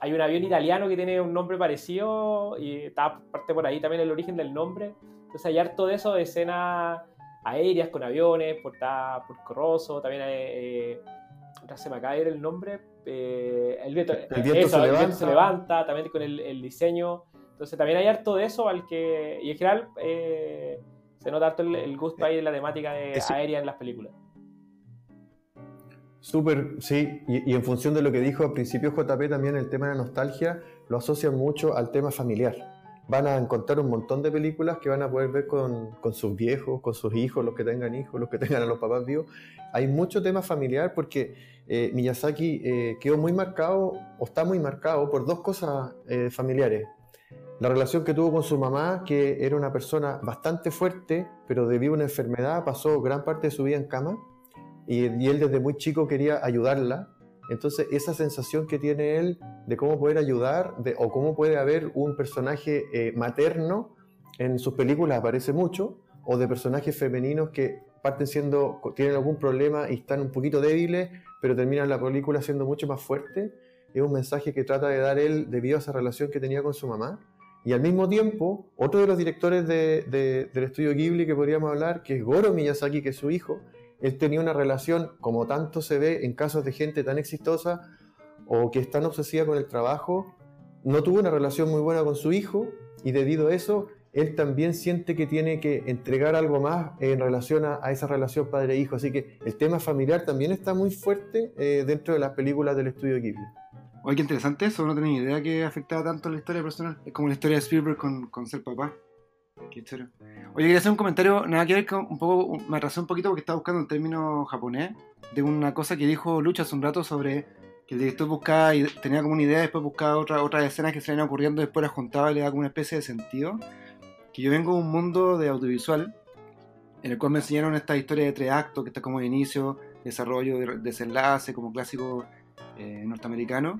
hay un avión italiano que tiene un nombre parecido y está parte por ahí también el origen del nombre. Entonces hay harto de eso, de escenas aéreas con aviones, por, por Corroso, también hay, eh, se me acaba de ir el nombre, eh, el viento, El viento se el viento levanta. se levanta, también con el, el diseño, entonces también hay harto de eso al que, y en general eh, se nota harto el, gusto ahí de la temática de Eso- aérea en las películas. Súper, sí, y, y en función de lo que dijo al principio JP, también el tema de la nostalgia lo asocian mucho al tema familiar. Van a encontrar un montón de películas que van a poder ver con, con sus viejos, con sus hijos, los que tengan hijos, los que tengan a los papás vivos. Hay mucho tema familiar porque eh, Miyazaki eh, quedó muy marcado, o está muy marcado, por dos cosas eh, familiares. La relación que tuvo con su mamá, que era una persona bastante fuerte, pero debido a una enfermedad pasó gran parte de su vida en cama y, y él desde muy chico quería ayudarla. Entonces esa sensación que tiene él de cómo poder ayudar de, o cómo puede haber un personaje eh, materno en sus películas aparece mucho, o de personajes femeninos que parten siendo, tienen algún problema y están un poquito débiles, pero terminan la película siendo mucho más fuerte. Es un mensaje que trata de dar él debido a esa relación que tenía con su mamá. Y al mismo tiempo, otro de los directores de- de- del estudio Ghibli que podríamos hablar, que es Goro Miyazaki, que es su hijo, él tenía una relación, como tanto se ve en casos de gente tan exitosa o que es tan obsesiva con el trabajo, no tuvo una relación muy buena con su hijo y debido a eso, él también siente que tiene que entregar algo más en relación a, esa relación padre-hijo. Así que el tema familiar también está muy fuerte eh, dentro de las películas del estudio Ghibli. Oye, qué interesante eso, no tenía idea que afectaba tanto la historia personal. Es como la historia de Spielberg con ser papá. Qué chévere. Oye, quería hacer un comentario, nada que ver con un poco, me atrasé un poquito porque estaba buscando un término japonés de una cosa que dijo Lucha hace un rato sobre que el director buscaba y tenía como una idea, después buscaba otra, otras escenas que se iban ocurriendo, después las juntaba y le daba como una especie de sentido. Que yo vengo de un mundo de audiovisual en el cual me enseñaron esta historia de tres actos, que está como de inicio, desarrollo, de- desenlace, como clásico eh, norteamericano.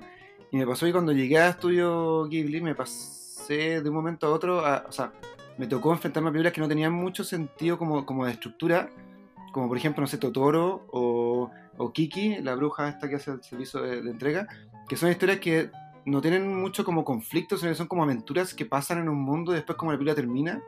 Y me pasó que cuando llegué a Estudio Ghibli me pasé de un momento a otro, a- o sea, me tocó enfrentarme a películas que no tenían mucho sentido como, como de estructura, como por ejemplo, no sé, Totoro o, o Kiki, la bruja esta que hace el servicio de, de entrega, que son historias que no tienen mucho como conflictos, sino que son como aventuras que pasan en un mundo y después como la película termina,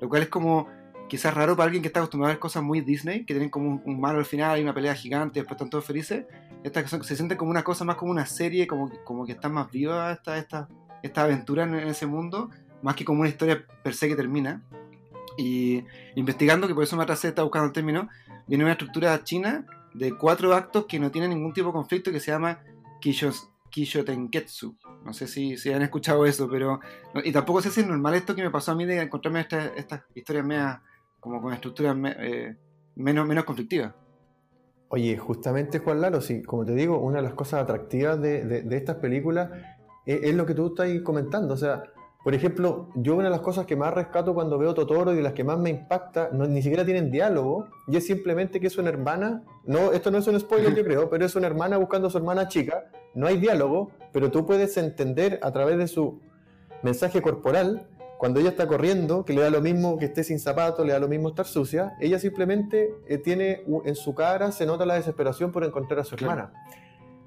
lo cual es como quizás raro para alguien que está acostumbrado a ver cosas muy Disney, que tienen como un, un malo al final y una pelea gigante, después están todos felices. Estas que se sienten como una cosa más como una serie, como, como que están más vivas esta, esta, esta aventura en, en ese mundo, más que como una historia per se que termina. Y investigando, que por eso me atrasé, estaba buscando el término, viene una estructura china de cuatro actos que no tienen ningún tipo de conflicto que se llama Kishotenketsu. No sé si, si han escuchado eso, pero. y tampoco sé si es normal esto que me pasó a mí de encontrarme esta- estas historias medias como con estructuras eh, menos, menos conflictivas. Oye, justamente Juan Lalo, sí, como te digo, una de las cosas atractivas de, de- de estas películas es, es lo que tú estás comentando. O sea, por ejemplo, yo una de las cosas que más rescato cuando veo Totoro y de las que más me impacta, no, ni siquiera tienen diálogo, y es simplemente que es una hermana, no, esto no es un spoiler yo creo, pero es una hermana buscando a su hermana chica, no hay diálogo, pero tú puedes entender a través de su mensaje corporal cuando ella está corriendo, que le da lo mismo que esté sin zapatos, le da lo mismo estar sucia, ella simplemente eh, tiene en su cara, se nota la desesperación por encontrar a su Claro. hermana.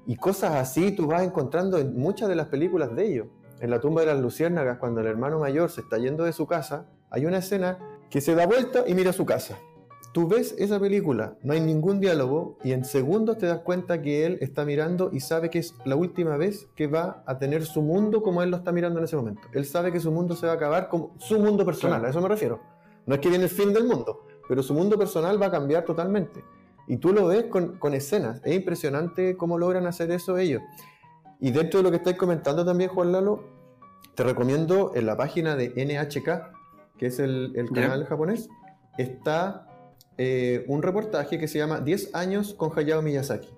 Y cosas así tú vas encontrando en muchas de las películas de ellos. En la tumba de las luciérnagas, cuando el hermano mayor se está yendo de su casa, hay una escena que se da vuelta y mira su casa. Tú ves esa película, no hay ningún diálogo y en segundos te das cuenta que él está mirando y sabe que es la última vez que va a tener su mundo como él lo está mirando en ese momento. Él sabe que su mundo se va a acabar como su mundo personal, a eso me refiero. No es que viene el fin del mundo, pero su mundo personal va a cambiar totalmente. Y tú lo ves con, con escenas. Es impresionante cómo logran hacer eso ellos. Y dentro de lo que estáis comentando también, Juan Lalo, te recomiendo en la página de NHK, que es el, el canal japonés, está eh, un reportaje que se llama 10 años con Hayao Miyazaki.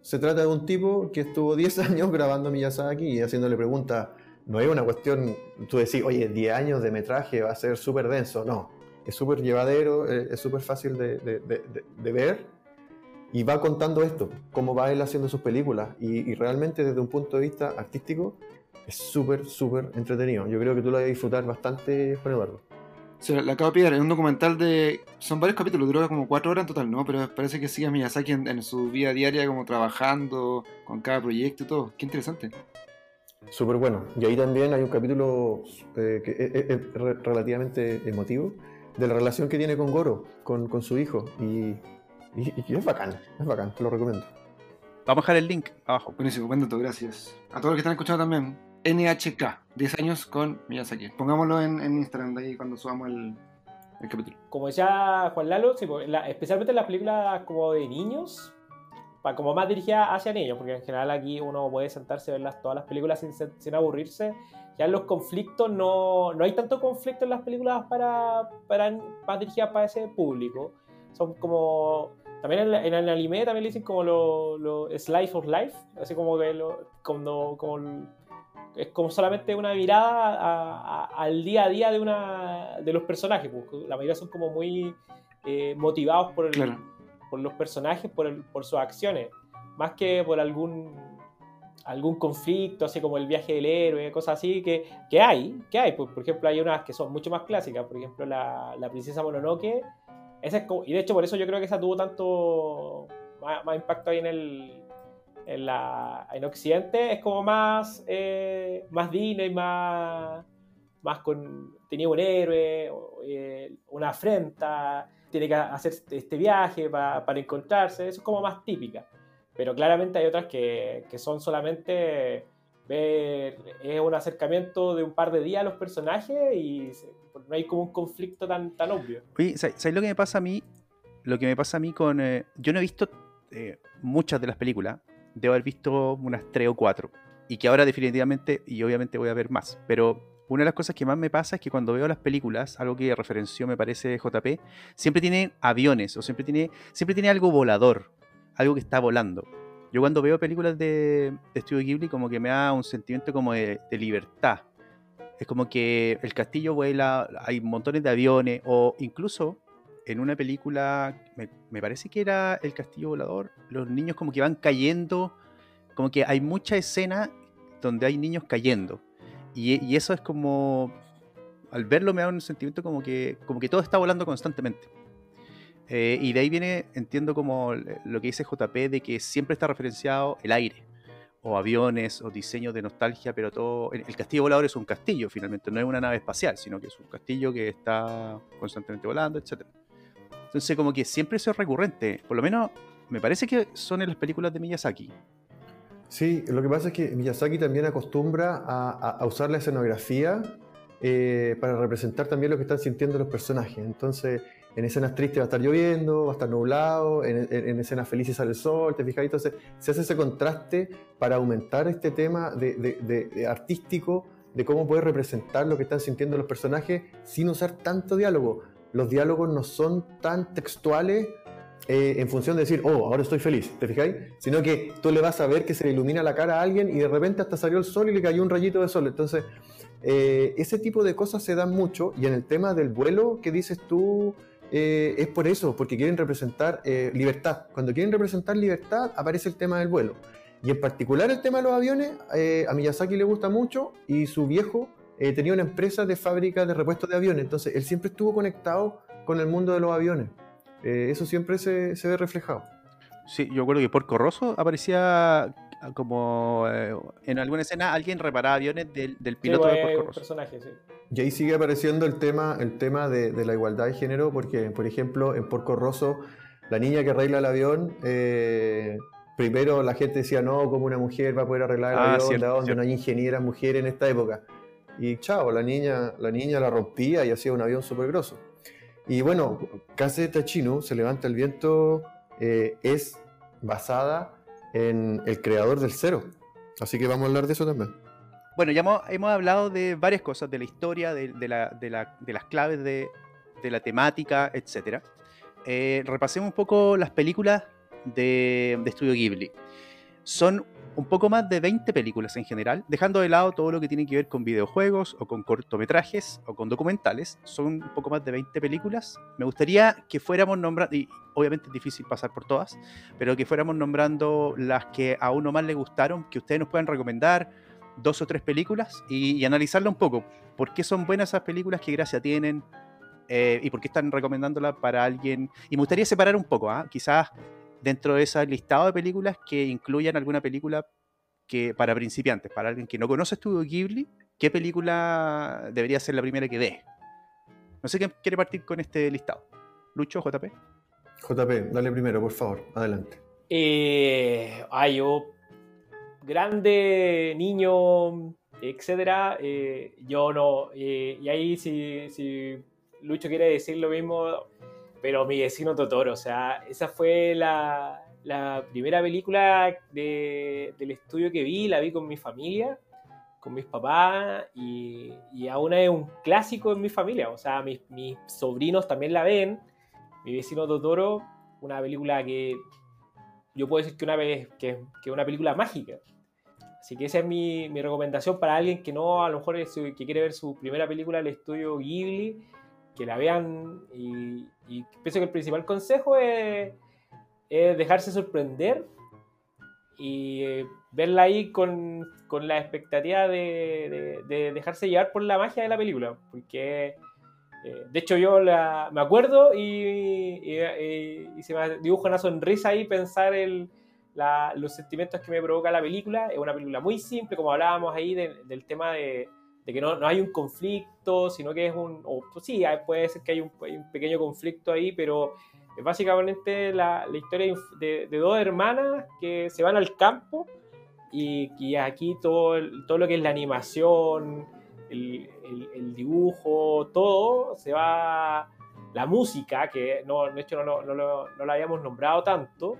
Se trata de un tipo que estuvo 10 años grabando Miyazaki y haciéndole preguntas. No es una cuestión, tú decís, oye, 10 años de metraje va a ser súper denso. No, es súper llevadero, eh, es súper fácil de, de, de, de, ver y va contando esto, cómo va él haciendo sus películas. Y, y realmente desde un punto de vista artístico es súper, súper entretenido. Yo creo que tú lo vas a disfrutar bastante, Juan Eduardo. Se la acabo de pillar, es un documental de. Son varios capítulos, dura como cuatro horas en total, ¿no? Pero parece que sigue a Miyazaki en, en, su vida diaria, como trabajando con cada proyecto y todo. Qué interesante. Súper bueno. Y ahí también hay un capítulo eh, que es, es, relativamente emotivo de la relación que tiene con Goro, con, con su hijo. Y, y, y, es bacán, es bacán, te lo recomiendo. Vamos a dejar el link abajo. Buenísimo, buen dato, gracias. A todos los que están escuchando también. NHK, 10 años con Miyazaki. Pongámoslo en, en Instagram de ahí cuando subamos el, el, capítulo. Como decía Juan Lalo, sí, la, especialmente en las películas como de niños, para, como más dirigidas hacia niños, porque en general aquí uno puede sentarse a ver las, todas las películas sin, sin aburrirse. Ya en los conflictos no, no hay tanto conflicto en las películas para, para más dirigidas para ese público. Son como también en, en, el anime también le dicen como lo, lo slice of life, así como que lo, como, como es como solamente una mirada a, a, al día a día de una de los personajes. Pues. La mayoría son como muy eh, motivados por, el, claro. por los personajes, por, el, por sus acciones, más que por algún algún conflicto, así como el viaje del héroe, cosas así, que, que hay, que hay. Pues, por ejemplo, hay unas que son mucho más clásicas, por ejemplo, la, la princesa Mononoke, y de hecho por eso yo creo que esa tuvo tanto más, impacto ahí en el, en, la, en Occidente es como más, eh, más digna y más, más con. Tenía un héroe, eh, una afrenta, tiene que hacer este viaje pa, para encontrarse, eso es como más típica. Pero claramente hay otras que, que son solamente ver, es un acercamiento de un par de días a los personajes y no hay como un conflicto tan, tan obvio. Oye, ¿sabes lo que me pasa a mí? Lo que me pasa a mí con. Eh, yo no he visto eh, muchas de las películas, debo haber visto unas tres o cuatro. Y que ahora definitivamente, y obviamente voy a ver más. Pero una de las cosas que más me pasa es que cuando veo las películas, algo que referenció me parece JP, siempre tiene aviones o siempre tiene, siempre tiene algo volador, algo que está volando. Yo cuando veo películas de, de Studio Ghibli como que me da un sentimiento como de, libertad. Es como que el castillo vuela, hay montones de aviones o incluso en una película, me, me, parece que era El Castillo Volador, los niños como que van cayendo, como que hay mucha escena donde hay niños cayendo. Y, y, eso es como, al verlo me da un sentimiento como que, como que todo está volando constantemente. Eh, y de ahí viene, entiendo como lo que dice JP, de que siempre está referenciado el aire, o aviones, o diseños de nostalgia, pero todo... El castillo volador es un castillo, finalmente, no es una nave espacial, sino que es un castillo que está constantemente volando, etcétera. Entonces, como que siempre es recurrente. Por lo menos, me parece que son en las películas de Miyazaki. Sí, lo que pasa es que Miyazaki también acostumbra a, a usar la escenografía eh, para representar también lo que están sintiendo los personajes. Entonces, en escenas tristes va a estar lloviendo, va a estar nublado, en, en, en escenas felices sale el sol, ¿te fijas? Entonces, se hace ese contraste para aumentar este tema de, de, de, de artístico, de cómo puede representar lo que están sintiendo los personajes sin usar tanto diálogo los diálogos no son tan textuales eh, en función de decir, oh, ahora estoy feliz, ¿te fijáis? Sino que tú le vas a ver que se le ilumina la cara a alguien y de repente hasta salió el sol y le cayó un rayito de sol. Entonces, eh, ese tipo de cosas se dan mucho y en el tema del vuelo que dices tú, eh, es por eso, porque quieren representar eh, libertad. Cuando quieren representar libertad, aparece el tema del vuelo. Y en particular el tema de los aviones, eh, a Miyazaki le gusta mucho y su viejo tenía una empresa de fábrica de repuestos de aviones, entonces él siempre estuvo conectado con el mundo de los aviones. Eso siempre se, se, ve reflejado. Sí, yo recuerdo que Porco Rosso aparecía, como eh, en alguna escena alguien reparaba aviones del, piloto pues, de es Porco personaje, sí. Y ahí sigue apareciendo el tema, el tema de, de la igualdad de género, porque, por ejemplo, en Porco Rosso, la niña que arregla el avión, eh, primero la gente decía, no, como una mujer va a poder arreglar el Ah, avión, cierto, ¿de dónde cierto. no hay ingenieras mujeres en esta época? Y chao, la niña, la niña la rompía y hacía un avión súper grosso. Y bueno, Kase Tachino, Se levanta el viento, eh, es basada en el creador del cero. Así que vamos a hablar de eso también. Bueno, ya hemos, hablado de varias cosas, de la historia, de, de la- de la- de las claves de, la temática, etc. repasemos un poco las películas de Estudio Ghibli. Son un poco más de 20 películas en general, dejando de lado todo lo que tiene que ver con videojuegos o con cortometrajes o con documentales. Son un poco más de 20 películas. Me gustaría que fuéramos nombrando, y obviamente es difícil pasar por todas, pero que fuéramos nombrando las que a uno más le gustaron, que ustedes nos puedan recomendar dos o tres películas y, y analizarla un poco. ¿Por qué son buenas esas películas? ¿Qué gracia tienen? Eh, ¿Y por qué están recomendándola para alguien? Y me gustaría separar un poco, ¿ah? quizás dentro de ese listado de películas que incluyan alguna película que para principiantes, para alguien que no conoce Estudio Ghibli, ¿qué película debería ser la primera que ve? No sé quién quiere partir con este listado. Lucho, JP. JP, dale primero, por favor, adelante. Eh, ay, yo, grande, niño, etcétera, eh, yo no. eh, y ahí, si, si Lucho quiere decir lo mismo, pero mi vecino Totoro, o sea, esa fue la, la primera película de- del estudio que vi, la vi con mi familia, con mis papás, y, y aún es un clásico en mi familia, o sea, mis, mis sobrinos también la ven. Mi vecino Totoro, una película que yo puedo decir que una vez que, que una película mágica. Así que esa es mi, mi recomendación para alguien que no, a lo mejor es, que quiere ver su primera película del estudio Ghibli, que la vean y, pienso que el principal consejo es, dejarse sorprender y eh, verla ahí con, con la expectativa de, de- de dejarse llevar por la magia de la película, porque eh, de hecho yo la- me acuerdo y, se me dibuja una sonrisa ahí pensar el, los sentimientos que me provoca la película. Es una película muy simple, como hablábamos ahí de- del tema de, de que no, no hay un conflicto, sino que es un... O, pues sí, puede ser que hay un, hay un pequeño conflicto ahí, pero es básicamente la, la historia de, de dos hermanas que se van al campo y, y aquí todo, todo lo que es la animación, el, el- el dibujo, todo se va... La música, que no, de hecho no, no no la habíamos nombrado tanto,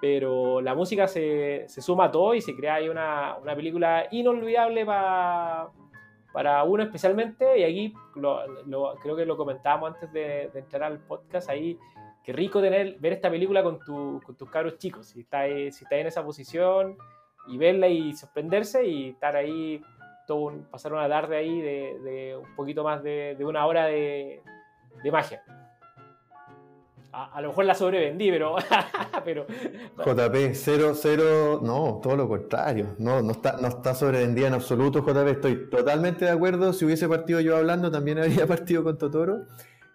pero la música se, se suma a todo y se crea ahí una, una película inolvidable pa- para uno especialmente. Y aquí lo- creo que lo comentábamos antes de, entrar al podcast ahí. Qué rico tener, ver esta película con, tu- con tus cabros chicos. Si estáis si estáis en esa posición y verla y sorprenderse y estar ahí, todo un- pasar una tarde ahí de, un poquito más de, una hora de magia. A, a lo mejor la sobrevendí, pero. pero JP, cero, cero, no, todo lo contrario, no, no está, no está sobrevendida en absoluto, JP, estoy totalmente de acuerdo, si hubiese partido yo hablando también habría partido con Totoro,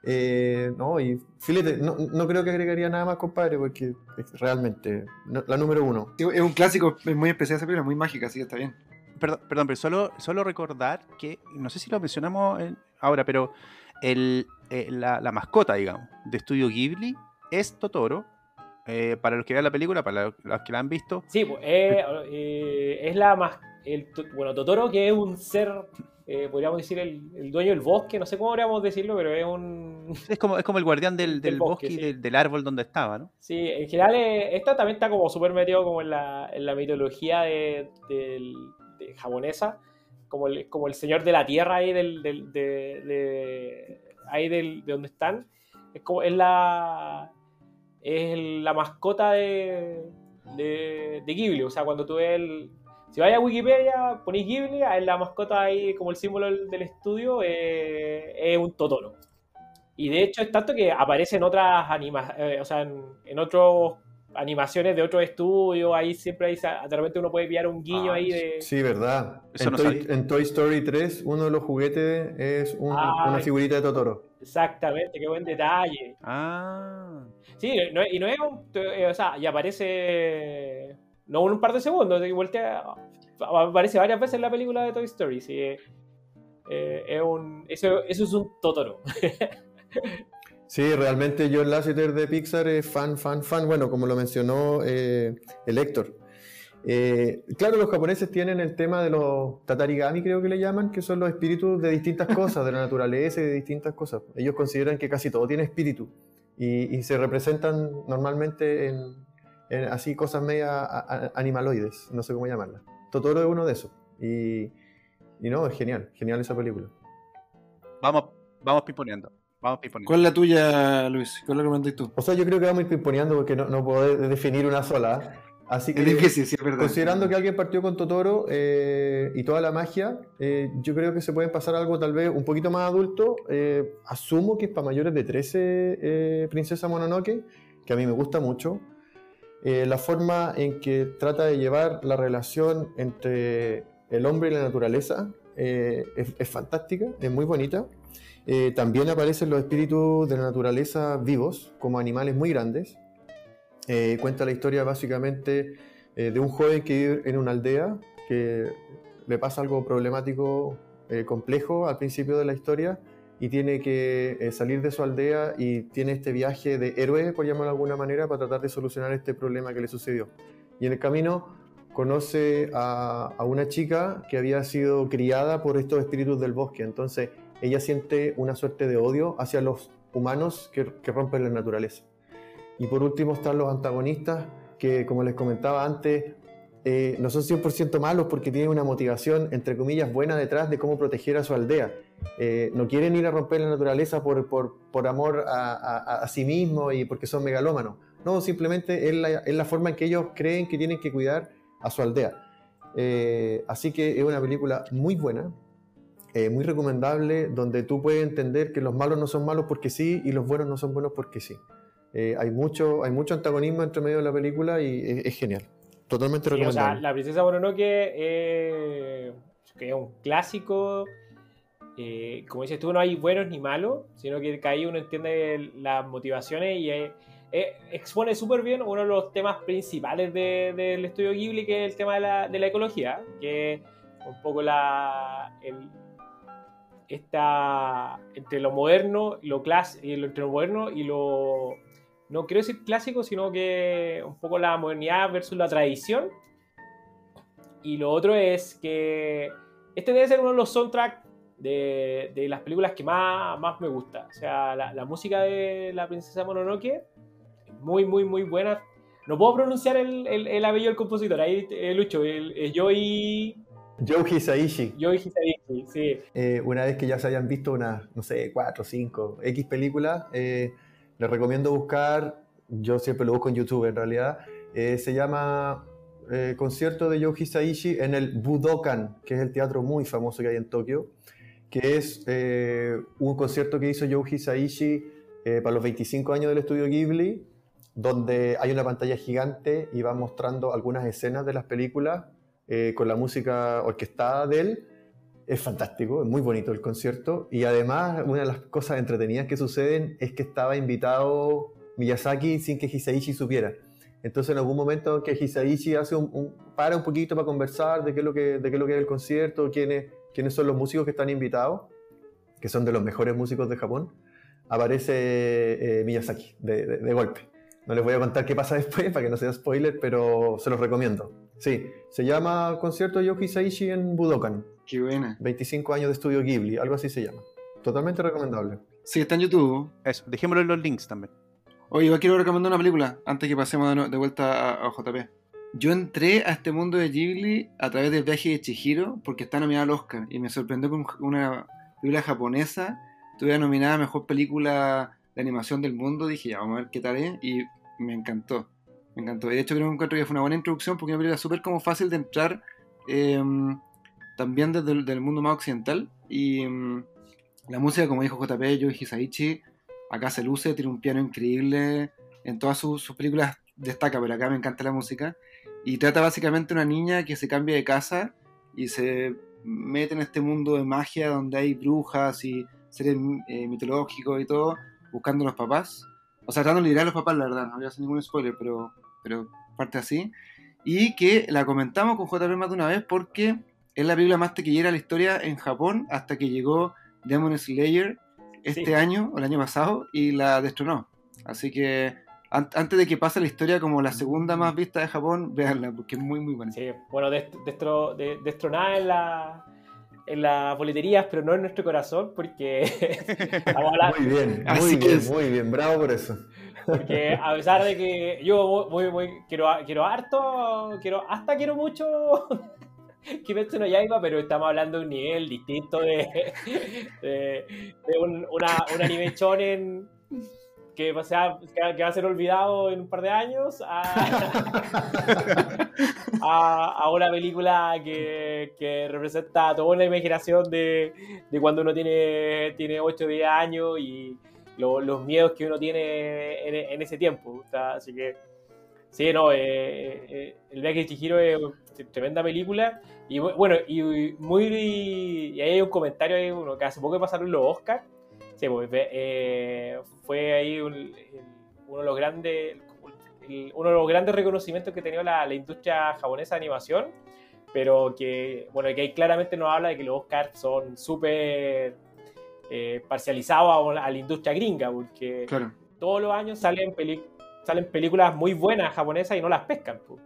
Eh, no, y filete, no, no creo que agregaría nada más, compadre, porque es realmente, no- la número uno, Sí, Es un clásico es muy especial esa película, muy mágica, así que está bien. Perdón, perdón, pero solo, solo recordar que, no sé si lo mencionamos en- ahora, pero el, eh, la, la mascota, digamos, de Estudio Ghibli es Totoro. Eh, para los que vean la película, para los, que la han visto, Sí, pues, eh, eh, es la más. El, bueno, Totoro, que es un ser, eh, podríamos decir, el, el dueño del bosque, no sé cómo podríamos decirlo, pero es un. es como, es como el guardián del, Del del bosque, bosque, y sí. del, del árbol donde estaba, ¿no? Sí, en general, esta también está como súper metido como en la, en la mitología de, de japonesa, como el, señor de la tierra ahí del, de, ahí del, de donde están. Es como es la es la mascota de, de, de Ghibli. O sea, cuando tú ves el. Si vais a Wikipedia, ponéis Ghibli, es la mascota ahí como el símbolo del, estudio, eh, es un Totoro. Y de hecho es tanto que aparece en otras animaciones, o sea, en, en otras animaciones de otros estudios, ahí siempre hay, de repente uno puede pillar un guiño Ah, ahí de... sí, verdad, en, no Toy, sabía. en Toy Story 3 uno de los juguetes es un- Ah, una figurita de Totoro, Exactamente, qué buen detalle. Ah, Sí, no- y no es un... eh, O sea, y aparece... no un par de segundos, que voltea, aparece varias veces en la película de Toy Story. Sí, eh, es un, eso, eso es un Totoro. Sí, realmente John Lasseter de Pixar es fan, fan, fan. Bueno, como lo mencionó eh, el Héctor. Eh, claro, los japoneses tienen el tema de los tatarigami, creo que le llaman, que son los espíritus de distintas cosas, de la naturaleza y de distintas cosas. Ellos consideran que casi todo tiene espíritu y, se representan normalmente en, así cosas media animaloides, no sé cómo llamarlas. Totoro es uno de esos. Y, y no, es genial, genial esa película. Vamos, vamos piponeando. ¿Cuál es la tuya, Luis? ¿Cuál la que tú? O sea, yo creo que vamos a ir pimponeando porque no, no puedo definir una sola. Así que, es difícil, sí, es verdad. Considerando que alguien partió con Totoro eh, y toda la magia, eh, yo creo que se puede pasar algo tal vez un poquito más adulto. Eh, asumo que es para mayores de 13 Princesa Mononoke, que a mí me gusta mucho. la forma en que trata de llevar la relación entre el hombre y la naturaleza es, es fantástica, es muy bonita. Eh, también aparecen los espíritus de la naturaleza vivos, como animales muy grandes. Eh, cuenta la historia básicamente eh, de un joven que vive en una aldea, que le pasa algo problemático, complejo al principio de la historia, y tiene que salir de su aldea y tiene este viaje de héroe, por llamarlo de alguna manera, para tratar de solucionar este problema que le sucedió. Y en el camino conoce a, a una chica que había sido criada por estos espíritus del bosque, entonces ella siente una suerte de odio hacia los humanos que, rompen la naturaleza. Y por último están los antagonistas que, como les comentaba antes, eh, no son 100% malos porque tienen una motivación, entre comillas, buena detrás de cómo proteger a su aldea. Eh, no quieren ir a romper la naturaleza por, por, amor a, sí mismos y porque son megalómanos. No, simplemente es la, es la, forma en que ellos creen que tienen que cuidar a su aldea. Eh, así que es una película muy buena, eh, muy recomendable, donde tú puedes entender que los malos no son malos porque sí y los buenos no son buenos porque sí. Eh, hay, mucho, hay mucho antagonismo entre medio de la película y es, genial. Totalmente recomendable. O sea, la princesa Mononoke eh, que es un clásico. como dices tú, no hay buenos ni malos, sino que ahí uno entiende las motivaciones y expone súper bien uno de los temas principales del estudio Ghibli, que es el tema de la, de la ecología, que un poco la, el, está entre lo moderno, lo y entre lo moderno y lo no quiero decir clásico, sino que un poco la modernidad versus la tradición. Y lo otro es que este debe ser uno de los soundtracks de, de las películas que más, más me gusta. O sea, la, música de la princesa Mononoke es muy, muy, muy buena. No puedo pronunciar el, el, el apellido del compositor, ahí eh, Lucho, el, el Joey... Joe Hisaishi. Joe Hisaishi, sí. Eh, una vez que ya se hayan visto unas, no sé, cuatro, cinco, X películas, eh, les recomiendo buscar, yo siempre lo busco en YouTube en realidad, eh, se llama Concierto de Joe Hisaishi en el Budokan, que es el teatro muy famoso que hay en Tokio, que es un concierto que hizo Joe Hisaishi para los 25 años del estudio Ghibli, donde hay una pantalla gigante y va mostrando algunas escenas de las películas eh, con la música orquestada de él. Es fantástico, es muy bonito el concierto. Y además, una de las cosas entretenidas que suceden es que estaba invitado Miyazaki sin que Hisaishi supiera. Entonces, en algún momento que Hisaishi hace un, para un poquito para conversar de qué es lo que, de qué es, lo que es el concierto, quiénes, quiénes son los músicos que están invitados, que son de los mejores músicos de Japón, aparece eh, Miyazaki de, de, golpe. No les voy a contar qué pasa después para que no sea spoiler, pero se los recomiendo. Sí, se llama Concierto Yoki Saishi en Budokan. Qué buena. 25 años de estudio Ghibli, algo así se llama. Totalmente recomendable. Sí, está en YouTube. Eso, dejémoslo en los links también. Oye, yo quiero recomendar una película antes que pasemos de, vuelta a, JP. Yo entré a este mundo de Ghibli a través del viaje de Chihiro porque está nominada al Oscar y me sorprendió con una película japonesa estuviera nominada a Mejor Película de Animación del Mundo. Dije, ya, vamos a ver qué tal es y me encantó. Me encantó. Y de hecho creo que encuentro que fue una buena introducción porque me súper como fácil de entrar em, también desde el mundo más occidental. Y em, la música, como dijo JP, Yoji Hisaichi, acá se luce, tiene un piano increíble. En todas sus, películas destaca, pero acá me encanta la música. Y trata básicamente una niña que se cambia de casa y se mete en este mundo de magia donde hay brujas y seres eh, mitológicos y todo, buscando a los papás. O sea, tratando de liderar a los papás, la verdad, no voy a hacer ningún spoiler, pero pero parte así. y que la comentamos con JP más de una vez porque es la película más tequillera de la historia en Japón hasta que llegó Demon Slayer este Sí. año o el año pasado y la destronó. Así que an- antes de que pase la historia como la segunda más vista de Japón, véanla porque es muy muy buena. Sí, bueno, dest- destro- de- destronada en la en las boleterías, pero no en nuestro corazón, porque estamos hablando, Muy bien, muy Así bien, es. muy bien, bravo por eso. porque a pesar de que yo muy, muy- quiero, quiero harto, quiero, hasta quiero mucho Kimetsu no Yaiba, pero estamos hablando de un nivel distinto de, de, un, una, un anime shonen que, o sea, que va- a ser olvidado en un par de años a, a, una película que, que representa toda una imaginación de, de cuando uno tiene, tiene 8 o 10 años y lo- los miedos que uno tiene en, ese tiempo. así que, sí, no, eh, eh, El viaje de Chihiro es tremenda película. Y bu- bueno, y muy. Y ahí hay un comentario ahí, uno, que hace poco pasaron los Oscars. Sí, pues, eh, fue ahí un- uno de los grandes. el- uno de los grandes reconocimientos que tenido la, la industria japonesa de animación, pero que, bueno, que ahí claramente nos habla de que los Oscars son súper eh, parcializados a, a la industria gringa, porque Claro. todos los años salen, peli- salen películas muy buenas japonesas y no las pescan. pues.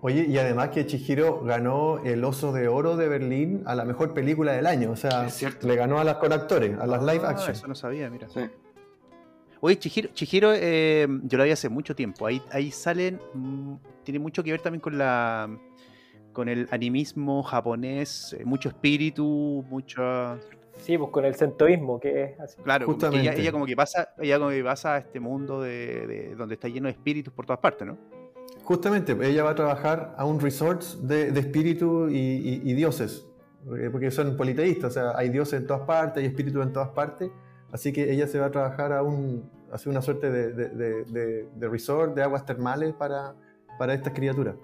Oye, y además que Chihiro ganó el Oso de Oro de Berlín a la mejor película del año, o sea, Es cierto. le ganó a las con actores, a las live Ah, action. Eso no sabía, mira. Sí. Oye, Chihiro, Chihiro eh, yo lo vi hace mucho tiempo. Ahí, ahí salen. mm, tiene mucho que ver también con la. con el animismo japonés, eh, mucho espíritu, mucha. Sí, pues con el centoísmo, que es así. Claro, que ella, Justamente. ella como que pasa, ella como que pasa a este mundo de, de- donde está lleno de espíritus por todas partes, ¿no? Justamente, ella va a trabajar a un resort de, de espíritu y, y- y dioses, porque son politeístas, o sea, hay dioses en todas partes, hay espíritus en todas partes, así que ella se va a trabajar a un, hacer una suerte de, de- de- de- de resort, de aguas termales para, para estas criaturas.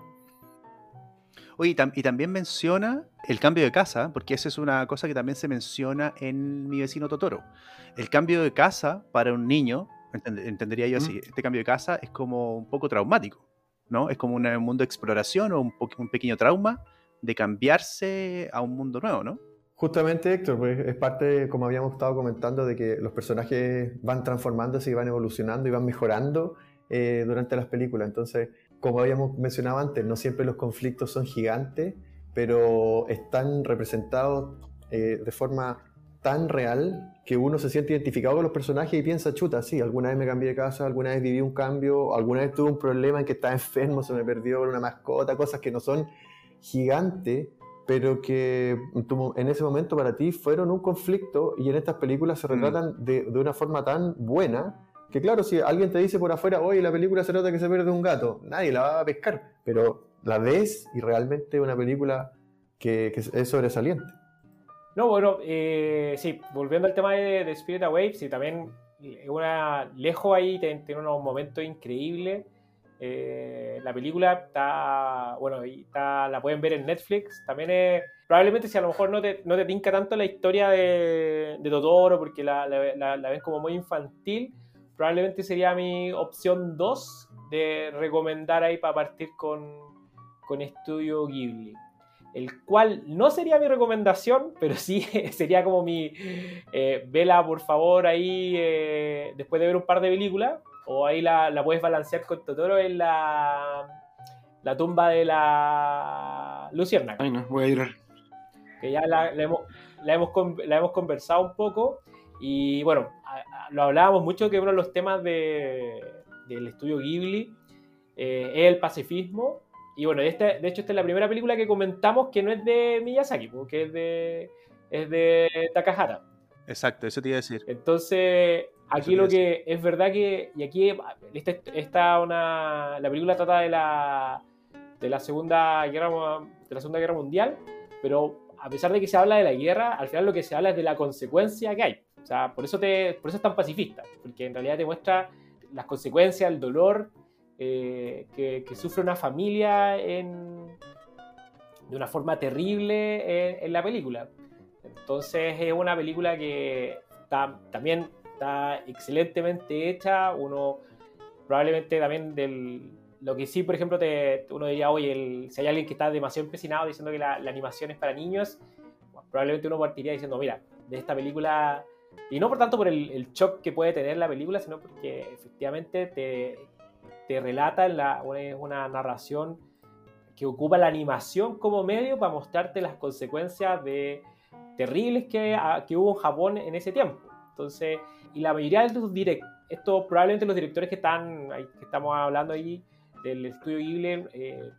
Oye, y, tam- y también menciona el cambio de casa, porque esa es una cosa que también se menciona en mi vecino Totoro. El cambio de casa para un niño, entend- entendería yo así, este cambio de casa es como un poco traumático, ¿no? Es como una- un mundo de exploración o un, un pequeño trauma de cambiarse a un mundo nuevo, ¿no? Justamente, Héctor, pues es parte, como habíamos estado comentando, de que los personajes van transformándose y van evolucionando y van mejorando eh, durante las películas. Entonces, como habíamos mencionado antes, no siempre los conflictos son gigantes, pero están representados eh, de forma tan real que uno se siente identificado con los personajes y piensa, chuta, sí, alguna vez me cambié de casa, alguna vez viví un cambio, alguna vez tuve un problema en que estaba enfermo, se me perdió una mascota, cosas que no son gigantes, pero que en ese momento para ti fueron un conflicto y en estas películas se retratan de, de una forma tan buena que claro, si alguien te dice por afuera, oye, la película se trata que se pierde un gato, nadie la va a pescar, pero la ves y realmente es una película que, es sobresaliente. No, bueno, eh, sí, volviendo al tema de, de Spirit Away, sí, también una, lejos ahí tiene, unos momentos increíbles. Eh, la película está, bueno, está, la pueden ver en Netflix. También es, probablemente si a lo mejor no te, no te tinca tanto la historia de, de Totoro, porque la, la, la- la ven como muy infantil, probablemente sería mi opción 2 de recomendar ahí para partir con, con Estudio Ghibli el cual no sería mi recomendación, pero sí sería como mi eh, vela, por favor, ahí eh, después de ver un par de películas, o ahí la, la puedes balancear con Totoro en la, la tumba de la Luciérnaga, Ay, no, voy a llorar. que ya la, la hemos, la, hemos, la hemos conversado un poco, y bueno, a- a- lo hablábamos mucho que uno de los temas de, del estudio Ghibli eh, es el pacifismo, y bueno, este, de hecho, esta es la primera película que comentamos que no es de Miyazaki, porque es de, es de Takahata. Exacto, eso te iba a decir. Entonces, aquí lo que es verdad que, y aquí esta, esta una, la película trata de la, de la segunda guerra de la segunda guerra mundial, pero a pesar de que se habla de la guerra, al final lo que se habla es de la consecuencia que hay. O sea, por eso te, por eso es tan pacifista, porque en realidad te muestra las consecuencias, el dolor eh, que, que sufre una familia en, de una forma terrible en, en la película. Entonces es una película que está, también está excelentemente hecha, uno probablemente también del, lo que sí, por ejemplo, te, uno diría, oye, el, si hay alguien que está demasiado empecinado diciendo que la, animación es para niños, probablemente uno partiría diciendo, mira, de esta película, y no por tanto por el, shock que puede tener la película, sino porque efectivamente te, te relata la, una, una narración que ocupa la animación como medio para mostrarte las consecuencias de terribles que, ah, que hubo en Japón en ese tiempo. Entonces, y la mayoría de los directores, esto probablemente los directores que están, que estamos hablando ahí del estudio Ghibli, eh,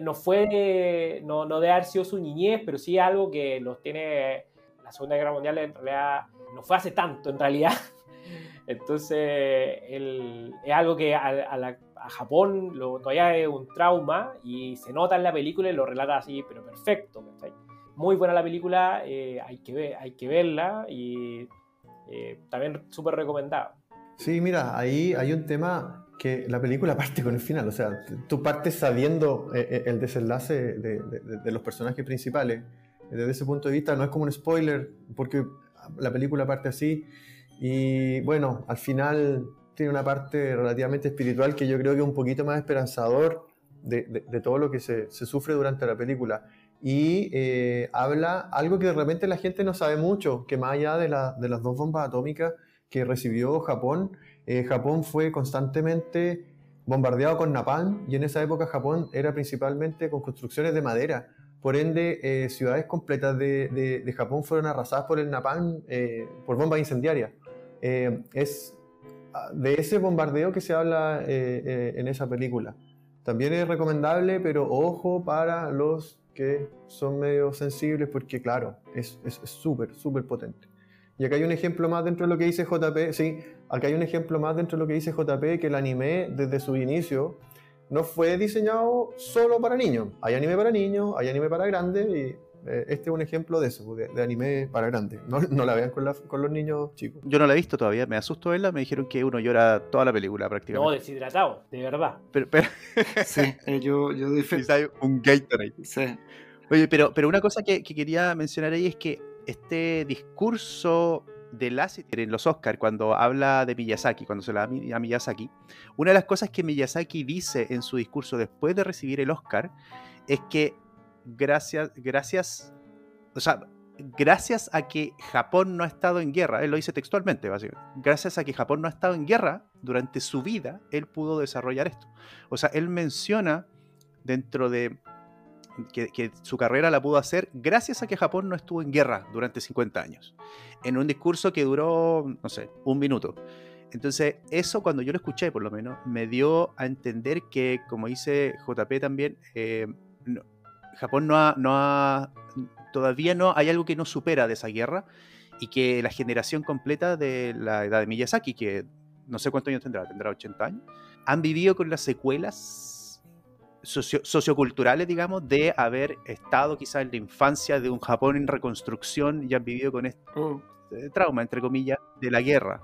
no fue, no, no de haber sido su niñez, pero sí algo que los tiene la Segunda Guerra Mundial en realidad, no fue hace tanto en realidad. Entonces, es algo que a, Japón lo, todavía es un trauma y se nota en la película y lo relata así, pero perfecto. Muy buena la película, eh, hay, que ver, hay que verla y eh, también súper recomendado. Sí, mira, ahí hay un tema que la película parte con el final, o sea, tú partes sabiendo eh, eh, el desenlace de, los personajes principales. Desde ese punto de vista no es como un spoiler, porque la película parte así y bueno, al final tiene una parte relativamente espiritual que yo creo que es un poquito más esperanzador de, todo lo que se, sufre durante la película. Y habla algo que de repente la gente no sabe mucho, que más allá de, de las dos bombas atómicas, que recibió Japón, eh, Japón fue constantemente bombardeado con napalm y en esa época Japón era principalmente con construcciones de madera. Por ende, eh, ciudades completas de, Japón fueron arrasadas por el napalm, eh, por bombas incendiarias. es ah, de ese bombardeo que se habla en esa película. También es recomendable, pero ojo para los que son medio sensibles porque, claro, es súper, súper potente. Y acá hay un ejemplo más dentro de lo que dice JP, sí, acá hay un ejemplo más dentro de lo que dice JP, que el anime desde su inicio no fue diseñado solo para niños. Hay anime para niños, hay anime para grandes y eh, este es un ejemplo de eso, de, anime para grandes. No, no la vean con, con, los niños chicos. Yo no la he visto todavía, me asusto verla, me dijeron que uno llora toda la película prácticamente. No, deshidratado, de verdad. Pero, pero... sí, eh, yo, yo fe. un Gatorade. Sí. Oye, pero, pero una cosa que, que quería mencionar ahí es que este discurso de Lasseter en los Oscars, cuando habla de Miyazaki, cuando se la da a Miyazaki, una de las cosas que Miyazaki dice en su discurso después de recibir el Oscar es que gracias, gracias, o sea, gracias a que Japón no ha estado en guerra, él lo dice textualmente, básicamente, gracias a que Japón no ha estado en guerra durante su vida, él pudo desarrollar esto. O sea, él menciona dentro de que, su carrera la pudo hacer gracias a que Japón no estuvo en guerra durante 50 años, en un discurso que duró, no sé, un minuto. Entonces, eso cuando yo lo escuché, por lo menos, me dio a entender que, como dice JP también, eh, Japón no ha, no ha, todavía no hay algo que no supera de esa guerra y que la generación completa de la edad de Miyazaki, que no sé cuántos años tendrá, tendrá 80 años, han vivido con las secuelas socioculturales, digamos, de haber estado quizás en la infancia de un Japón en reconstrucción y han vivido con este oh. trauma, entre comillas, de la guerra.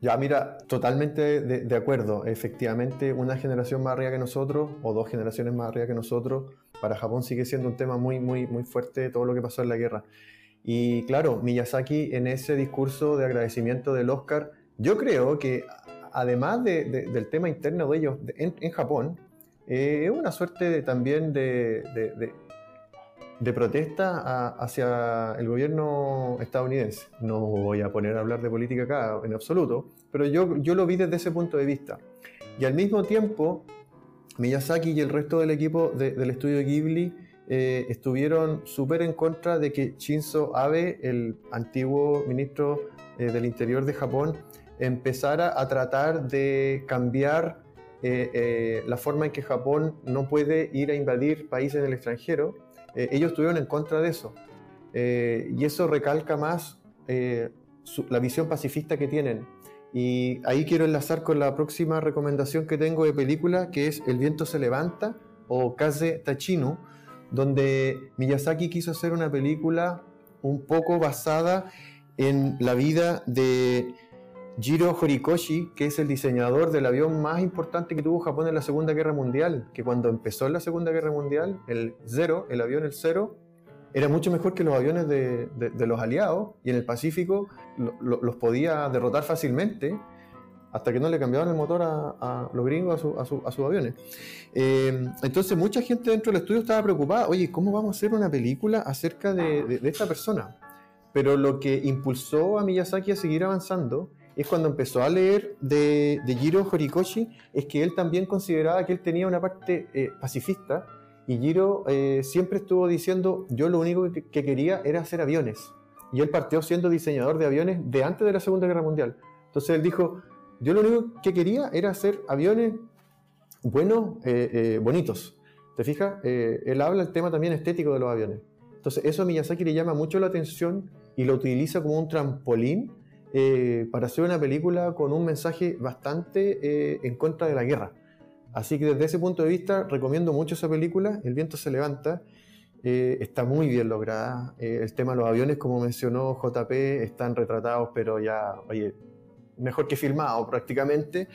Ya, mira, totalmente de, acuerdo. Efectivamente, una generación más arriba que nosotros, o dos generaciones más arriba que nosotros, para Japón sigue siendo un tema muy, muy, muy fuerte todo lo que pasó en la guerra. Y claro, Miyazaki en ese discurso de agradecimiento del Oscar, yo creo que además del tema interno de ellos en Japón, eh, es una suerte también de, protesta hacia el gobierno estadounidense. No voy a poner a hablar de política acá en absoluto, pero yo, yo lo vi desde ese punto de vista. Y al mismo tiempo, Miyazaki y el resto del equipo del estudio Ghibli eh, estuvieron súper en contra de que Shinzo Abe, el antiguo ministro eh, del Interior de Japón, empezara a tratar de cambiar eh, eh, la forma en que Japón no puede ir a invadir países en el extranjero, eh, ellos estuvieron en contra de eso. y eso recalca más la visión pacifista que tienen. Y ahí quiero enlazar con la próxima recomendación que tengo de película, que es El viento se levanta o Kaze Tachinu, donde Miyazaki quiso hacer una película un poco basada en la vida de Jiro Horikoshi, que es el diseñador del avión más importante que tuvo Japón en la Segunda Guerra Mundial, que cuando empezó la Segunda Guerra Mundial, el Zero, el avión el Zero, era mucho mejor que los aviones de, los aliados y en el Pacífico los podía derrotar fácilmente. hasta que no le cambiaban el motor a, los gringos a, su- a su- a sus aviones. Eh, entonces mucha gente dentro del estudio estaba preocupada, oye, ¿cómo vamos a hacer una película acerca de esta persona? Pero lo que impulsó a Miyazaki a seguir avanzando es cuando empezó a leer de, de Jiro Horikoshi, es que él también consideraba que él tenía una parte eh, pacifista y Jiro eh, siempre estuvo diciendo, yo lo único que, que quería era hacer aviones. Y él partió siendo diseñador de aviones de antes de la Segunda Guerra Mundial. Entonces él dijo, yo lo único que quería era hacer aviones buenos, eh, eh, bonitos. ¿Te fijas? Él habla el tema también estético de los aviones. Entonces eso a Miyazaki le llama mucho la atención y lo utiliza como un trampolín eh, para hacer una película con un mensaje bastante eh, en contra de la guerra. Así que desde ese punto de vista recomiendo mucho esa película, El viento se levanta, eh, está muy bien lograda, el tema de los aviones como mencionó JP están retratados pero ya, oye, mejor que filmado prácticamente,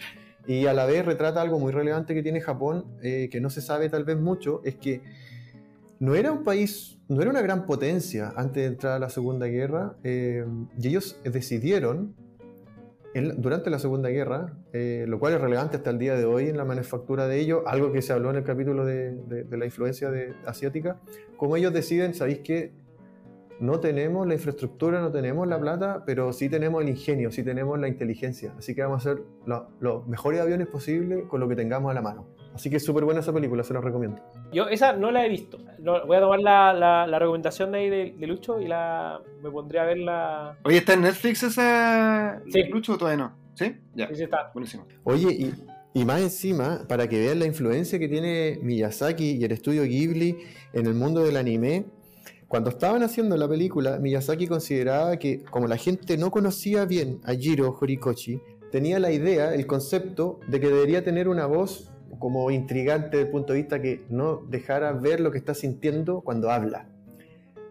y a la vez retrata algo muy relevante que tiene Japón, que no se sabe tal vez mucho, es que no era un país, no era una gran potencia antes de entrar a la Segunda Guerra, eh, y ellos decidieron, durante la Segunda Guerra, eh, lo cual es relevante hasta el día de hoy en la manufactura de ellos, algo que se habló en el capítulo de, la influencia de- asiática, como ellos deciden, ¿sabéis qué? No tenemos la infraestructura, no tenemos la plata, pero sí tenemos el ingenio, sí tenemos la inteligencia. Así que vamos a hacer lo- los mejores aviones posibles con lo que tengamos a la mano. Así que es súper buena esa película, se la recomiendo. Yo esa no la he visto. No, voy a tomar la, la- la recomendación de ahí de, de Lucho y la me pondré a verla. Oye, ¿está en Netflix esa Sí. Lucho o todavía no? ¿Sí? Ya, Sí, sí, está. buenísimo. Oye, y, y más encima, para que vean la influencia que tiene Miyazaki y el estudio Ghibli en el mundo del anime, cuando estaban haciendo la película, Miyazaki consideraba que como la gente no conocía bien a Jiro Horikoshi, tenía la idea, el concepto de que debería tener una voz como intrigante desde el punto de vista que no dejara ver lo que está sintiendo cuando habla.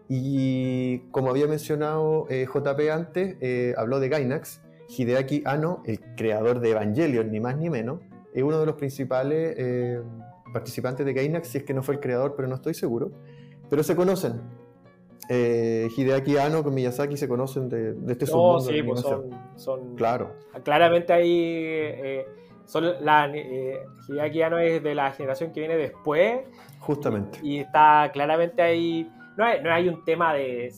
Y como había mencionado eh, JP antes, eh, habló de Gainax. Hideaki Anno, el creador de Evangelion, ni más ni menos, es uno de los principales eh, participantes de Gainax, si es que no fue el creador, pero no estoy seguro. Pero se conocen. Eh, Hideaki Anno con Miyazaki se conocen de, de este No, submundo de sí, la pues son, son Claro, claramente ahí eh, son la eh, Hideaki Anno es de la generación que viene después justamente. y está claramente ahí no hay, no hay un tema de,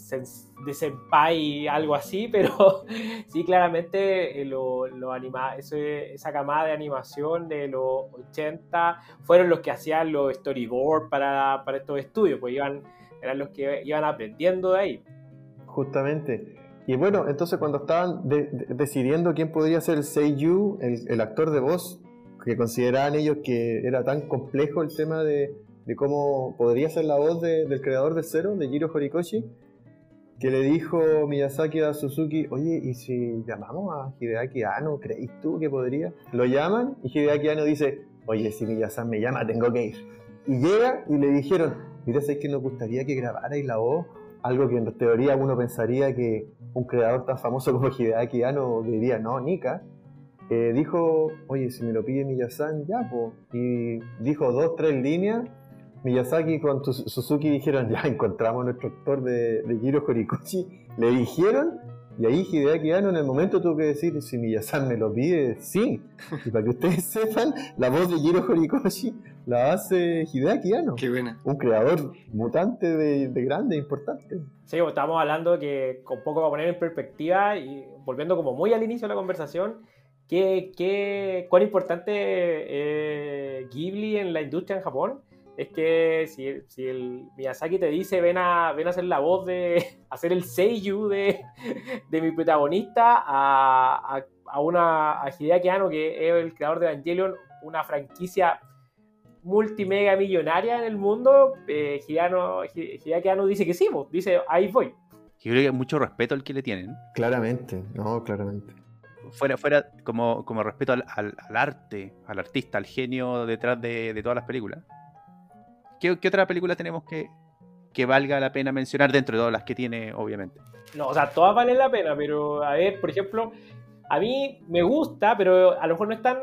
de senpai algo así pero sí claramente eh, lo, lo anima, ese- esa camada de animación de los 80 fueron los que hacían los storyboard para, para estos estudios pues iban eran los que iban aprendiendo de ahí Justamente. Y bueno, entonces cuando estaban de- de- decidiendo quién podría ser el Seiyu, el, actor de voz, que consideraban ellos que era tan complejo el tema de, cómo podría ser la voz de- del creador de Zero, de Jiro Horikoshi, que le dijo Miyazaki a Suzuki, oye, ¿y si llamamos a Hideaki Anno? ¿Creéis tú que podría? Lo llaman y Hideaki Anno dice, oye, si Miyazaki me llama, tengo que ir. Y llega y le dijeron, mira, ¿sabes que nos gustaría que grabarais la voz? Algo que en teoría uno pensaría que un creador tan famoso como Hideaki Anno diría, no, Nika. Eh, dijo, oye, si me lo pide Miyazaki, ya, po. Y dijo dos, tres líneas. Miyazaki con Suzuki dijeron, ya encontramos a nuestro actor de, de Jiro Horikoshi. Le dijeron, y ahí Hideaki Anno en el momento tuvo que decir, si Miyazaki me lo pide, sí. Y para que ustedes sepan, la voz de Jiro Horikoshi la hace Hideaki Anno Qué buena. un creador mutante de, de grande, importante. Sí, pues, estábamos hablando que con poco para poner en perspectiva y volviendo como muy al inicio de la conversación, que, que- cuán importante eh, Ghibli en la industria en Japón es que si, si el Miyazaki te dice ven a, ven a hacer la voz de hacer el seiyuu de, de mi protagonista a, a, a una a Hideaki Anno que es el creador de Evangelion una franquicia multimega millonaria en el mundo, eh, Hideano- Hideaki Anno dice que sí, pues, dice ahí voy. Yo creo que es mucho respeto el que le tienen. Claramente, no, claramente. Fuera, fuera como, como respeto al, al- al arte, al artista, al genio detrás de, de todas las películas. ¿Qué, qué otra película tenemos que, que valga la pena mencionar dentro de todas las que tiene, obviamente? No, o sea, todas valen la pena, pero a ver, por ejemplo, a mí me gusta, pero a lo mejor no es tan.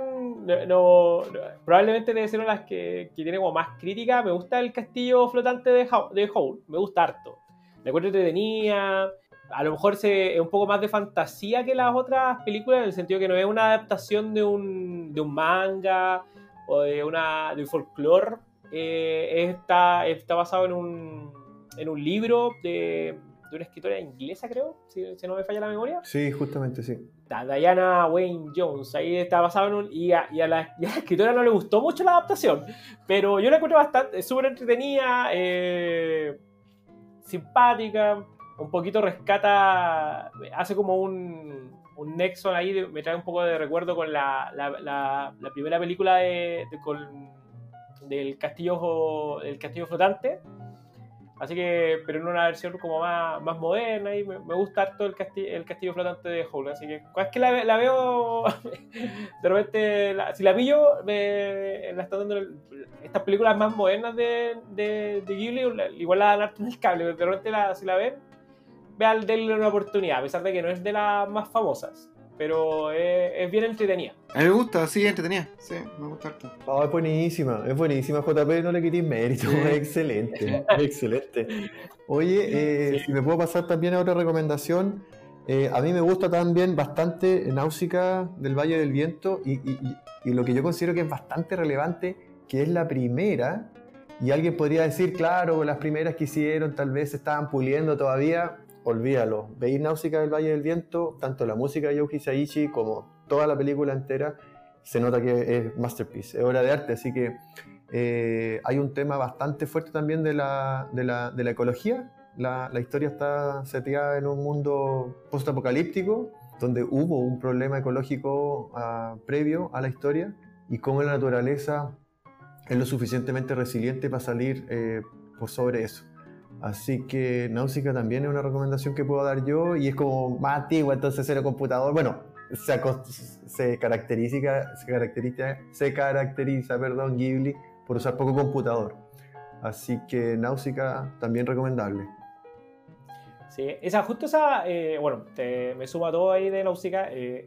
No, probablemente debe ser una de las que, que tiene como más crítica. Me gusta el castillo flotante de, Hau- de Howl, me gusta harto. Me encuentro entretenida. a lo mejor es un poco más de fantasía que las otras películas, en el sentido que no es una adaptación de un, de un manga o de, una, de un folclore. Eh, está, está basado en un, en un libro de, de una escritora inglesa, creo, si, si, no me falla la memoria. Sí, justamente sí. Diana Wayne Jones, ahí está basado en un... Y a, y a, la, y a la, escritora no le gustó mucho la adaptación, pero yo la encuentro bastante, súper entretenida, eh, simpática, un poquito rescata, hace como un, un nexo ahí, me trae un poco de recuerdo con la, la, la, la primera película de, de con, del castillo, el castillo flotante. Así que, pero en una versión como más, más moderna y me, me gusta harto el castillo, el castillo flotante de Howl. Así que, es que la, la veo, de repente, la, si la pillo, me, la está dando estas películas más modernas de, de, de Ghibli, igual la dan harto en el cable, pero de repente la, si la ven, vean, denle una oportunidad, a pesar de que no es de las más famosas. Pero es, es bien entretenida. A mí me gusta, sí, entretenida. Sí, me gusta harto. Oh, es buenísima, es buenísima, JP, no le quitéis mérito, Sí. es excelente, es excelente. Oye, eh, Sí. si me puedo pasar también a otra recomendación, eh, a mí me gusta también bastante Náusica del Valle del Viento y, y- y- y lo que yo considero que es bastante relevante, que es la primera, y alguien podría decir, claro, las primeras que hicieron tal vez se estaban puliendo todavía, olvídalo, veis Náusica del Valle del Viento, tanto la música de Yoji Saichi como toda la película entera, se nota que es masterpiece, es obra de arte, así que eh, hay un tema bastante fuerte también de la, de la, de la ecología. La, historia está seteada en un mundo postapocalíptico, donde hubo un problema ecológico ah, previo a la historia y cómo la naturaleza es lo suficientemente resiliente para salir eh, por sobre eso. Así que Náusica también es una recomendación que puedo dar yo y es como más antigua, entonces era computador. Bueno, se, caracteriza, se caracteriza, se caracteriza perdón, Ghibli por usar poco computador. Así que Náusica también recomendable. Sí, esa, justo esa, eh, bueno, me sumo a todo ahí de Náusica, eh,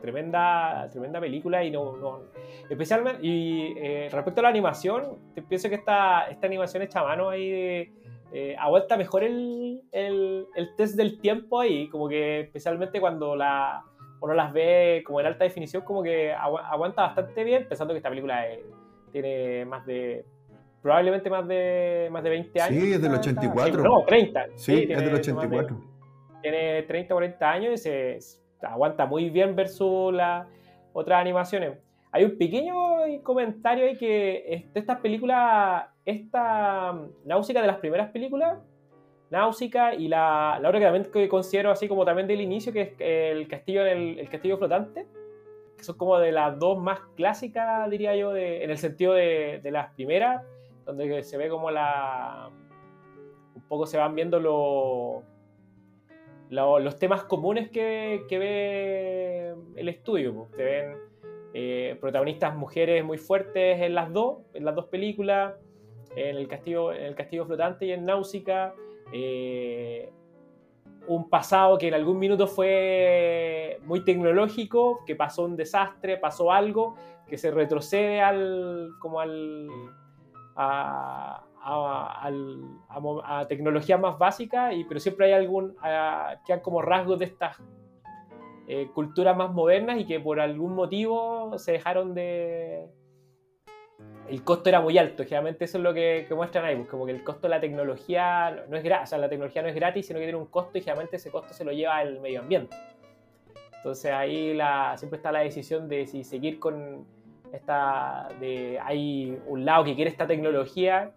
tremenda, tremenda película y no, no especialmente, y eh, respecto a la animación, pienso que esta, esta animación hecha a ahí eh, aguanta mejor el, el, el test del tiempo ahí, como que especialmente cuando la, uno las ve como en alta definición, como que agu- aguanta bastante bien, pensando que esta película eh, tiene más de, probablemente más de, más de 20 años. Sí, es del Esta- 84. No, 30. Sí, es tiene del más de- 84. tiene 30 o 40 años y se, aguanta muy bien versus las otras animaciones. Hay un pequeño comentario ahí que es- de estas películas, esta Náusica de las primeras películas, Náusica y la, la otra que también que considero así como también del inicio, que es el castillo, el, el castillo flotante, que son como de las dos más clásicas, diría yo, de- en el sentido de, de las primeras, donde se ve como la... un poco se van viendo lo- los temas comunes que, que ve el estudio. pues. Se ven eh, protagonistas mujeres muy fuertes en las dos, en las dos películas, en el castillo, en el castillo flotante y en Náusica. eh, un pasado que en algún minuto fue muy tecnológico, que pasó un desastre, pasó algo, que se retrocede al como al a, a, a mo- a tecnologías más básicas, y, pero siempre hay algún que han como rasgos de estas eh, culturas más modernas y que por algún motivo se dejaron de... El costo era muy alto, generalmente eso es lo que, que muestran ahí, pues como que el costo de la tecnología no, es gratis, o sea, la tecnología no es gratis, sino que tiene un costo y generalmente ese costo se lo lleva el medio ambiente. Entonces ahí la, siempre está la decisión de si seguir con esta, de, hay un lado que quiere esta tecnología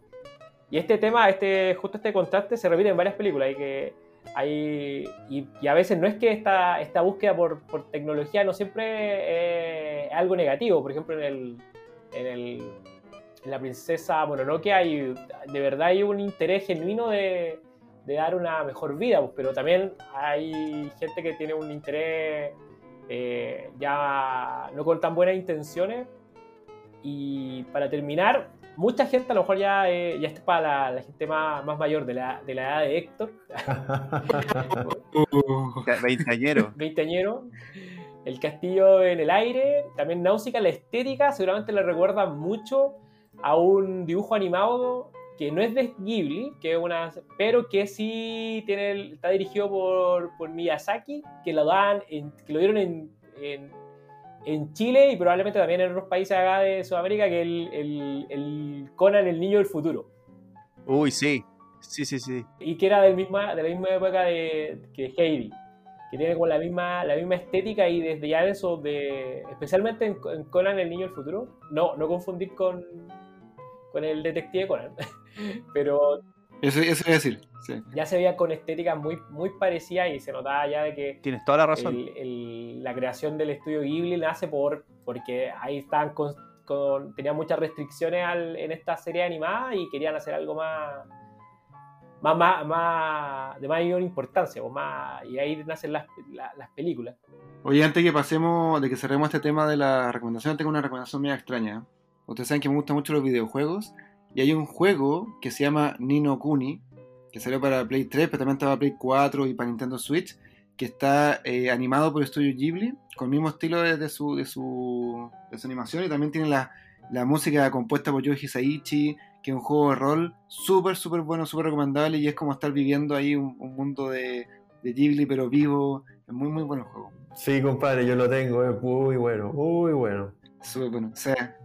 y este tema, este, justo este contraste se repite en varias películas y que hay, y a veces no es que esta, esta búsqueda por, por tecnología no siempre eh, es algo negativo, por ejemplo en el, en el en la princesa Mononoke hay de verdad hay un interés genuino de, de dar una mejor vida, pues, pero también hay gente que tiene un interés eh, ya no con tan buenas intenciones. Y para terminar, mucha gente a lo mejor ya, eh, ya está para la, la gente más, más mayor de la, de la edad de Héctor, Uh, Veinteañero. veinteañero. El castillo en el aire, también Náusica, la estética seguramente le recuerda mucho a un dibujo animado que no es de Ghibli, que es una, pero que sí tiene, está dirigido por, por Miyazaki, que lo dan, en- que lo dieron en, en, en Chile y probablemente también en otros países acá de Sudamérica, que es el, el, el Conan, el niño del futuro. Uy, sí. Sí, sí, sí. y que era del misma, de la misma época de, que Heidi, que tiene como la misma, la misma estética y desde ya eso, de, especialmente en, en Conan el Niño del Futuro, no, no confundir con, con el detective Conan, pero Eso, a decir. Sí. ya se veía con estéticas muy, muy parecidas y se notaba ya de que Tienes toda la razón. el- el- la creación del estudio Ghibli nace por porque ahí estaban con, con- tenían muchas restricciones al- en esta serie animada y querían hacer algo más más, más, más- de mayor importancia o más, y ahí nacen las, la- las películas Oye, antes que pasemos, de que cerremos este tema de la recomendación, tengo una recomendación media extraña. Ustedes saben que me gustan mucho los videojuegos. Y hay un juego que se llama Nino Kuni, que salió para Play 3, pero también estaba para Play 4 y para Nintendo Switch, que está eh, animado por el estudio Ghibli, con el mismo estilo de, de su, de, su, de su animación. Y también tiene la, la música compuesta por Yoji Hisaichi, que es un juego de rol súper, súper bueno, súper recomendable. Y es como estar viviendo ahí un, un mundo de, de Ghibli, pero vivo. Es muy, muy bueno el juego. Sí, compadre, yo lo tengo, es muy bueno, muy bueno. Súper bueno. O sea,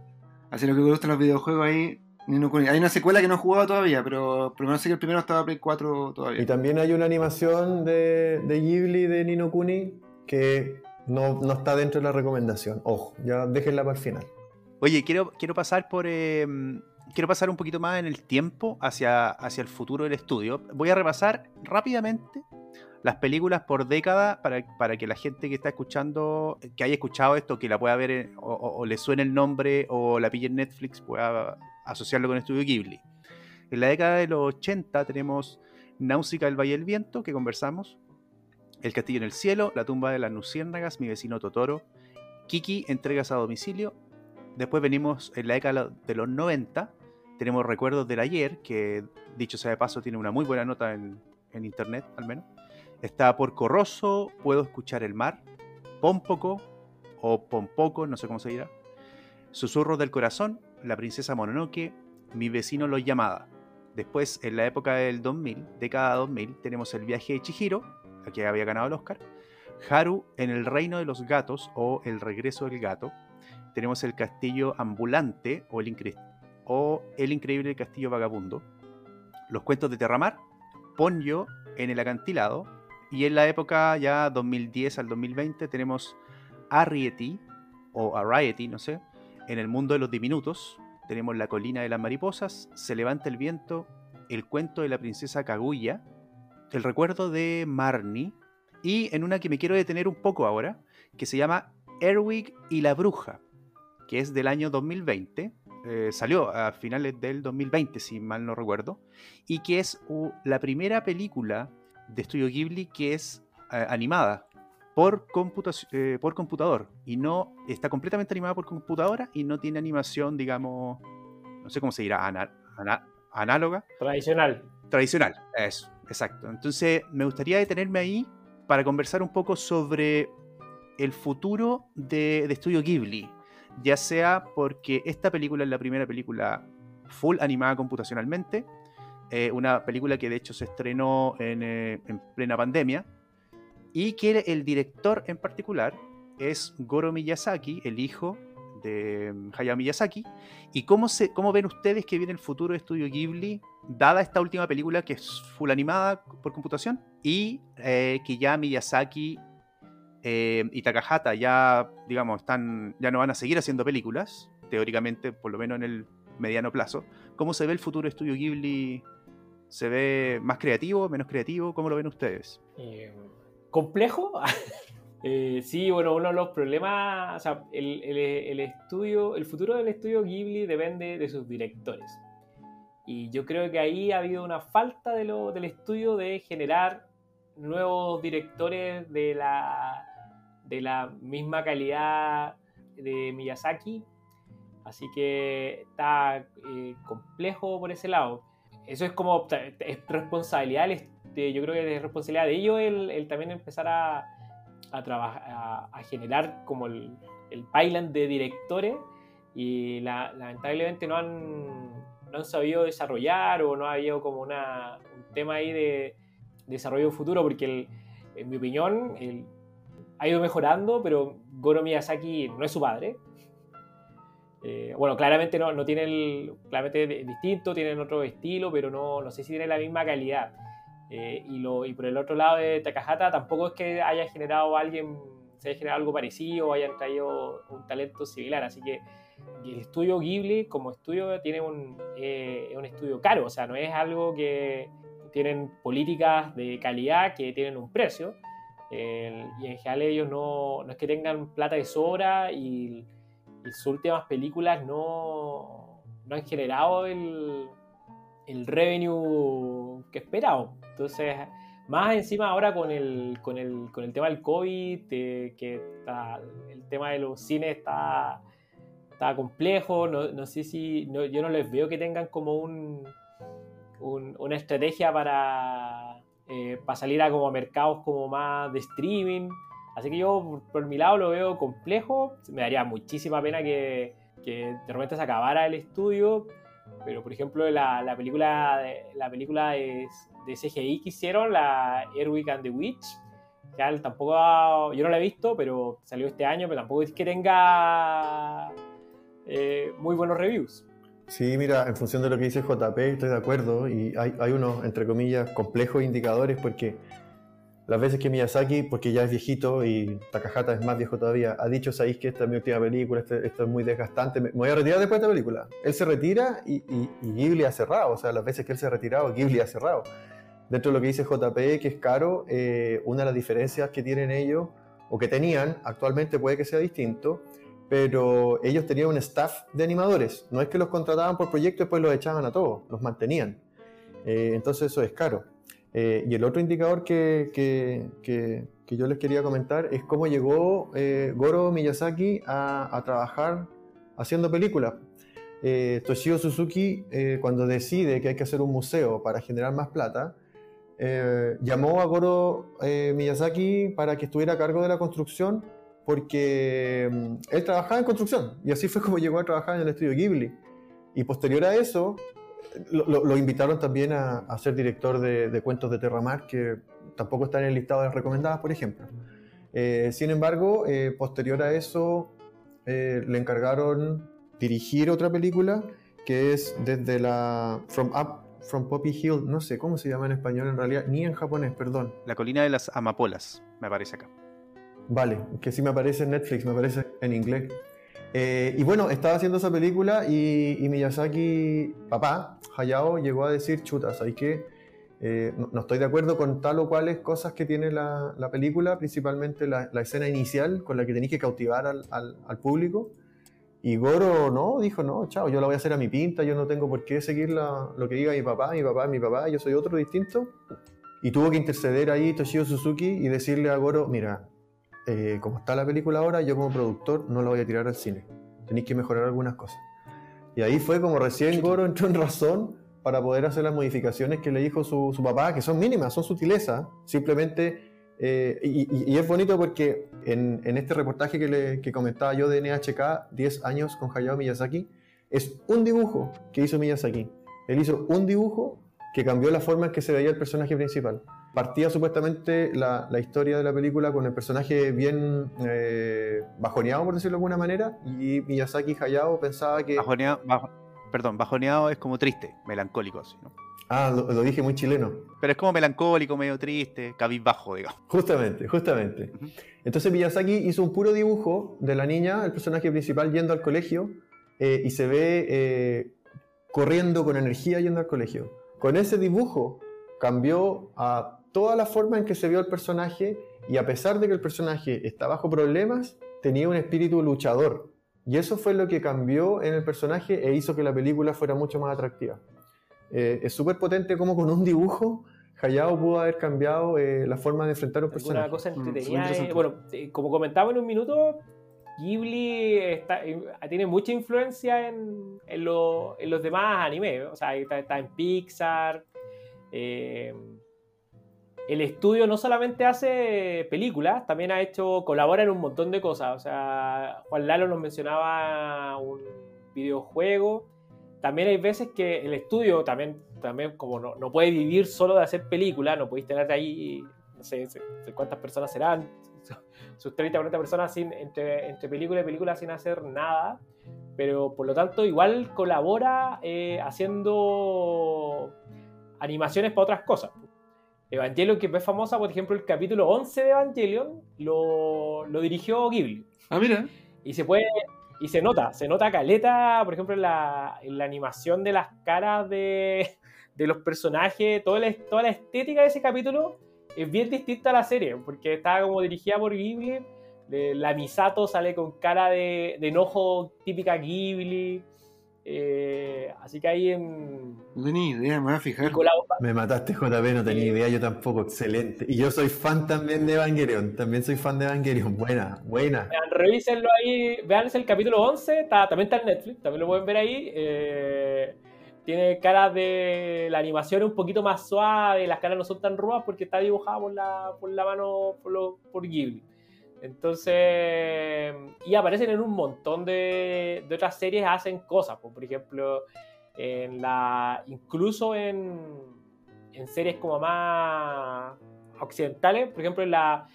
así lo que me gustan los videojuegos ahí. Nino Kuni. Hay una secuela que no he jugado todavía, pero por lo menos sé que el primero estaba Play 4 Y todavía. también hay una animación de, de Ghibli de Nino Kuni que no, no está dentro de la recomendación. Ojo, ya déjenla para el final. Oye, quiero, quiero pasar por. eh, quiero pasar un poquito más en el tiempo hacia, hacia el futuro del estudio. Voy a repasar rápidamente las películas por década para, para que la gente que está escuchando, que haya escuchado esto, que la pueda ver o, le suene el nombre o la pille en Netflix, pueda asociarlo con Estudio Ghibli. En la década de los 80 tenemos Náusica del Valle del Viento, que conversamos, El Castillo en el Cielo, La tumba de las Luciérnagas, Mi vecino Totoro, Kiki, Entregas a domicilio. Después venimos en la década de los 90, tenemos Recuerdos del Ayer, que dicho sea de paso tiene una muy buena nota en, en internet al menos. Está Porco Rosso, Puedo escuchar el mar, Pómpoco o Pompoco, no sé cómo se dirá. Susurros del corazón, La princesa Mononoke, Mi vecino los llamada. Después, en la época del 2000, década 2000, tenemos El viaje de Chihiro, a que había ganado el Oscar. Haru en el reino de los gatos o El regreso del gato. Tenemos El castillo ambulante o El, o el increíble castillo vagabundo. Los cuentos de Terramar, Ponyo en el acantilado. Y en la época ya 2010 al 2020 tenemos Arrietty o Arrietty, no sé, en el mundo de los diminutos. Tenemos La colina de las mariposas, Se levanta el viento, El cuento de la princesa Kaguya, El recuerdo de Marnie y en una que me quiero detener un poco ahora, que se llama Erwig y la bruja, que es del año 2020. Eh, salió a finales del 2020, si mal no recuerdo, y que es uh, la primera película de Estudio Ghibli que es eh, animada por, eh, por computador y no está completamente animada por computadora y no tiene animación, digamos, no sé cómo se dirá, ana- ana- análoga, tradicional tradicional. Eso, exacto. Entonces me gustaría detenerme ahí para conversar un poco sobre el futuro de, de Estudio Ghibli, ya sea porque esta película es la primera película full animada computacionalmente, eh, una película que de hecho se estrenó en, eh, en plena pandemia, y que el director en particular es Goro Miyazaki, el hijo de mm, Hayao Miyazaki. ¿Y cómo, se, cómo ven ustedes que viene el futuro de Estudio Ghibli, dada esta última película que es full animada por computación y eh, que ya Miyazaki eh, y Takahata ya, digamos, están, ya no van a seguir haciendo películas, teóricamente, por lo menos en el mediano plazo? ¿Cómo se ve el futuro de Estudio Ghibli? ¿Se ve más creativo, menos creativo? ¿Cómo lo ven ustedes? Eh, complejo. Eh, sí, bueno, uno de los problemas, o sea, el, estudio, el futuro del estudio Ghibli depende de sus directores. Y yo creo que ahí ha habido una falta del estudio de generar nuevos directores de la, de la misma calidad de Miyazaki. Así que está eh, complejo por ese lado. Eso es como, es responsabilidad, del est- de- yo creo que es responsabilidad de ellos el, el también empezar a, a trabajar, a, a generar como el, el pipeline de directores y la- lamentablemente no han, han sabido desarrollar o no ha habido como una, un tema ahí de desarrollo futuro, porque en mi opinión ha ido mejorando, pero Goro Miyazaki no es su padre. Eh, bueno, claramente no, no tiene el, claramente distinto, tienen otro estilo, pero no, no sé si tiene la misma calidad. Eh, y, lo, y por el otro lado de Takahata tampoco es que haya generado alguien, se haya generado algo parecido o hayan traído un talento similar. Así que el estudio Ghibli como estudio tiene un, eh, un estudio caro, o sea, no es algo que tienen políticas de calidad que tienen un precio. Y en general ellos no, no, es que tengan plata de sobra y, sus últimas películas no, no han generado el, el revenue que esperado. Entonces, más encima ahora con el, con el, con el tema del COVID, que el tema de los cines está, está complejo, no, no sé si, yo no les veo que tengan como un, una estrategia para, eh, para salir a como mercados como más de streaming. Así que yo por, mi lado lo veo complejo, me daría muchísima pena que, que de repente se acabara el estudio, pero por ejemplo la, la película, la película de, de, CGI que hicieron, la Airwick and the Witch, que tampoco, yo no la he visto, pero salió este año, pero tampoco es que tenga eh, muy buenos reviews. Sí, mira, en función de lo que dice JP, estoy de acuerdo y hay, hay unos, entre comillas, complejos indicadores porque las veces que Miyazaki, porque ya es viejito y Takahata es más viejo todavía, ha dicho, sabéis que esta es mi última película, este, esto, es muy desgastante, voy a retirar después de esta película. Él se retira y, y, Ghibli ha cerrado, o sea, las veces que él se ha retirado, Ghibli ha cerrado. Dentro de lo que dice JP, que es caro, eh, una de las diferencias que tienen ellos, o que tenían, actualmente puede que sea distinto, pero ellos tenían un staff de animadores, no es que los contrataban por proyecto y después los echaban a todos, los mantenían. Eh, entonces eso es caro. Eh, y el otro indicador que, que, que, yo les quería comentar es cómo llegó eh, Goro Miyazaki a, a, trabajar haciendo películas. Toshio Suzuki, cuando decide que hay que hacer un museo para generar más plata, llamó a Goro Miyazaki para que estuviera a cargo de la construcción porque mm, él trabajaba en construcción y así fue como llegó a trabajar en el estudio Ghibli. Y posterior a eso, lo, invitaron también a, ser director de, cuentos de Terramar, que tampoco está en el listado de recomendadas, por ejemplo. Eh, sin embargo, eh, posterior a eso, eh, le encargaron dirigir otra película que es desde la From Up From Poppy Hill, no sé cómo se llama en español en realidad, ni en japonés, perdón. La colina de las amapolas, me aparece acá. Vale, que sí me aparece en Netflix, me aparece en inglés. Eh, y bueno, estaba haciendo esa película y, Miyazaki, papá, Hayao, llegó a decir, chutas, hay que, eh, no, estoy de acuerdo con tal o cuales cosas que tiene la, la película, principalmente la, la, escena inicial con la que tenéis que cautivar al, al, al, público. Y Goro no, dijo, no, chao, yo la voy a hacer a mi pinta, yo no tengo por qué seguir la, lo que diga mi papá, mi papá, mi papá, yo soy otro distinto. Y tuvo que interceder ahí Toshio Suzuki y decirle a Goro, mira, eh, como está la película ahora, yo como productor no la voy a tirar al cine. Tenéis que mejorar algunas cosas. Y ahí fue como recién Goro entró en razón para poder hacer las modificaciones que le dijo su, su papá, que son mínimas, son sutilezas. Simplemente, eh, y, y, es bonito porque en, en este reportaje que, le, que comentaba yo de NHK, 10 años con Hayao Miyazaki, es un dibujo que hizo Miyazaki. Él hizo un dibujo que cambió la forma en que se veía el personaje principal partía supuestamente la, la, historia de la película con el personaje bien eh, bajoneado, por decirlo de alguna manera, y Miyazaki Hayao pensaba que... Bajoneado, perdón, bajoneado es como triste, melancólico, así, ¿no? Ah, lo, dije muy chileno. Pero es como melancólico, medio triste, cabizbajo, digamos. Justamente, justamente. Entonces Miyazaki hizo un puro dibujo de la niña, el personaje principal, yendo al colegio, eh, y se ve eh, corriendo con energía yendo al colegio. Con ese dibujo cambió a toda la forma en que se vio el personaje y a pesar de que el personaje está bajo problemas, tenía un espíritu luchador. Y eso fue lo que cambió en el personaje e hizo que la película fuera mucho más atractiva. Eh, es súper potente como con un dibujo Hayao pudo haber cambiado eh, la forma de enfrentar un personaje. Una cosa mm, entretenida. Eh, bueno, como comentaba en un minuto, Ghibli tiene mucha influencia en, en, los demás animes. O sea, está, en Pixar. Eh, el estudio no solamente hace películas, también ha hecho, colabora en un montón de cosas. O sea, Juan Lalo nos mencionaba un videojuego. también hay veces que el estudio también, también como no, no puede vivir solo de hacer películas, no podéis tener ahí, no sé, cuántas personas serán, sus 30 40 personas sin, entre, entre película y película sin hacer nada, pero por lo tanto igual colabora eh, haciendo animaciones para otras cosas. Evangelion, que es famosa, por ejemplo, el capítulo 11 de Evangelion lo, lo dirigió Ghibli. Ah, mira. Y se puede. Y se nota, se nota caleta, por ejemplo, en la, en la animación de las caras de, de los personajes, toda la, toda la estética de ese capítulo es bien distinta a la serie, porque está como dirigida por Ghibli. La Misato sale con cara de, de enojo típica Ghibli. Eh, así que ahí en. No tenía idea, me voy a fijar. Me mataste, JP, no tenía idea, yo tampoco, excelente. Y yo soy fan también de Evangelion, también soy fan de Evangelion, buena, buena. Vean, revísenlo ahí, vean, es el capítulo 11, también está en Netflix, también lo pueden ver ahí. Eh, tiene cara de la animación un poquito más suave, las caras no son tan rudas porque está dibujada por la, por la mano por, lo, por Ghibli. Entonces, y aparecen en un montón de, de otras series, hacen cosas, pues, por ejemplo, en la, incluso en, en series como más occidentales, por ejemplo, en la,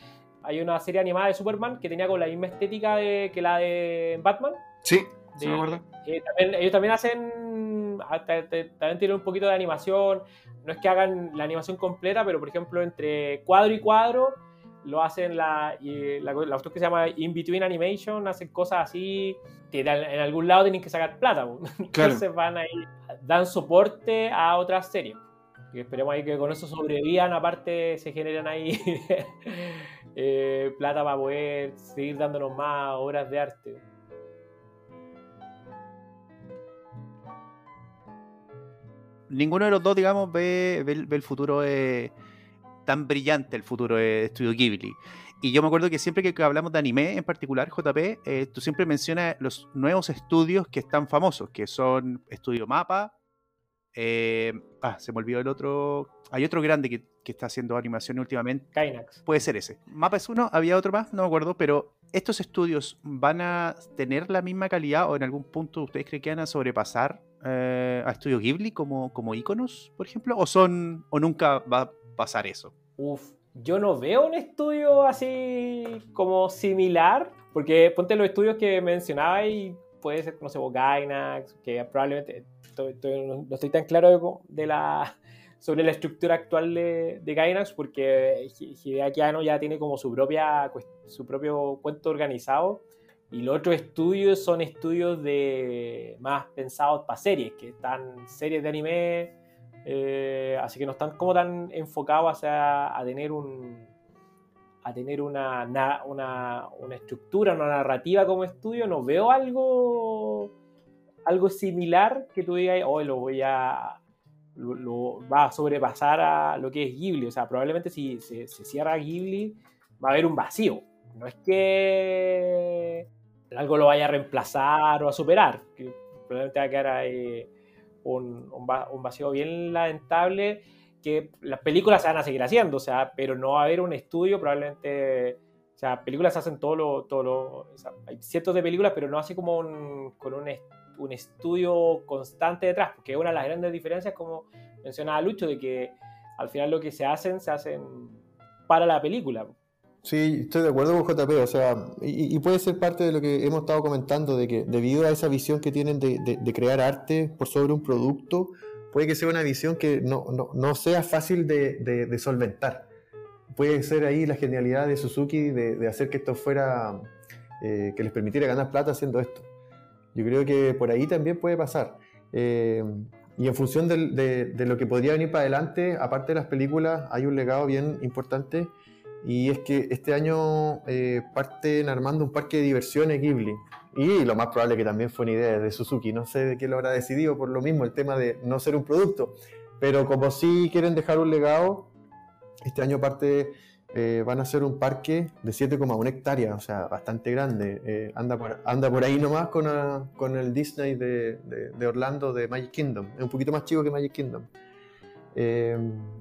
hay una serie animada de Superman que tenía con la misma estética de, que la de Batman. Sí, sí me acuerdo. Eh, también, ellos también hacen, también tienen un poquito de animación, no es que hagan la animación completa, pero por ejemplo entre cuadro y cuadro lo hacen la, la, la que se llama In-Between Animation, hacen cosas así que en algún lado tienen que sacar plata. Entonces van ahí, dan soporte a otras series. Y esperemos ahí que con eso sobrevivan, aparte se generan ahí eh, plata para poder seguir dándonos más obras de arte. Ninguno de los dos, digamos, ve, ve, ve el futuro de tan brillante el futuro de Estudio Ghibli. Y yo me acuerdo que siempre que hablamos de anime en particular, JP, eh, tú siempre mencionas los nuevos estudios que están famosos, que son Estudio Mapa. Eh, ah, se me olvidó el otro. Hay otro grande que, que está haciendo animación últimamente. Gainax. Puede ser ese. Mapa es uno, había otro más, no me acuerdo, pero ¿estos estudios van a tener la misma calidad o en algún punto ustedes creen que van a sobrepasar eh, a Estudio Ghibli como, como íconos, por ejemplo? ¿O son o nunca va pasar eso? Uf, yo no veo un estudio así como similar, porque ponte los estudios que mencionaba y puede ser, no sé, Gainax, que probablemente estoy, estoy, no estoy tan claro de, de, la sobre la estructura actual de, de Gainax, porque Hideaki Anno ya tiene como su, propia, su propio cuento organizado, y los otros estudios son estudios de más pensados para series, que están series de anime eh, así que no están como tan enfocados a, a tener un a tener una, una, una, estructura, una narrativa como estudio, no veo algo algo similar que tú digas, hoy lo voy a lo, va a sobrepasar a lo que es Ghibli. O sea, probablemente si se, cierra Ghibli va a haber un vacío. No es que algo lo vaya a reemplazar o a superar, probablemente va a quedar ahí un, un, vacío bien lamentable que las películas se van a seguir haciendo, o sea, pero no va a haber un estudio, probablemente, o sea, películas hacen todo lo, todo lo, hay cientos de películas, pero no así como un, con un, un estudio constante detrás, porque una de las grandes diferencias, como mencionaba Lucho, de que al final lo que se hacen, se hacen para la película. Sí, estoy de acuerdo con JP, o sea, y, y, puede ser parte de lo que hemos estado comentando, de que debido a esa visión que tienen de, de, de crear arte por sobre un producto, puede que sea una visión que no, no, no sea fácil de, de, solventar. Puede ser ahí la genialidad de Suzuki de, hacer que esto fuera, eh, que les permitiera ganar plata haciendo esto. Yo creo que por ahí también puede pasar. Eh, y en función de, lo que podría venir para adelante, aparte de las películas, hay un legado bien importante y es que este año eh, parten armando un parque de diversiones Ghibli. Y lo más probable que también fue una idea de Suzuki. No sé de quién lo habrá decidido por lo mismo, el tema de no ser un producto. Pero como sí quieren dejar un legado, este año parte eh, van a hacer un parque de 7,1 hectáreas, o sea, bastante grande. Eh, anda, por, anda por ahí nomás con, a, con el Disney de Orlando de Magic Kingdom. Es un poquito más chico que Magic Kingdom. Eh,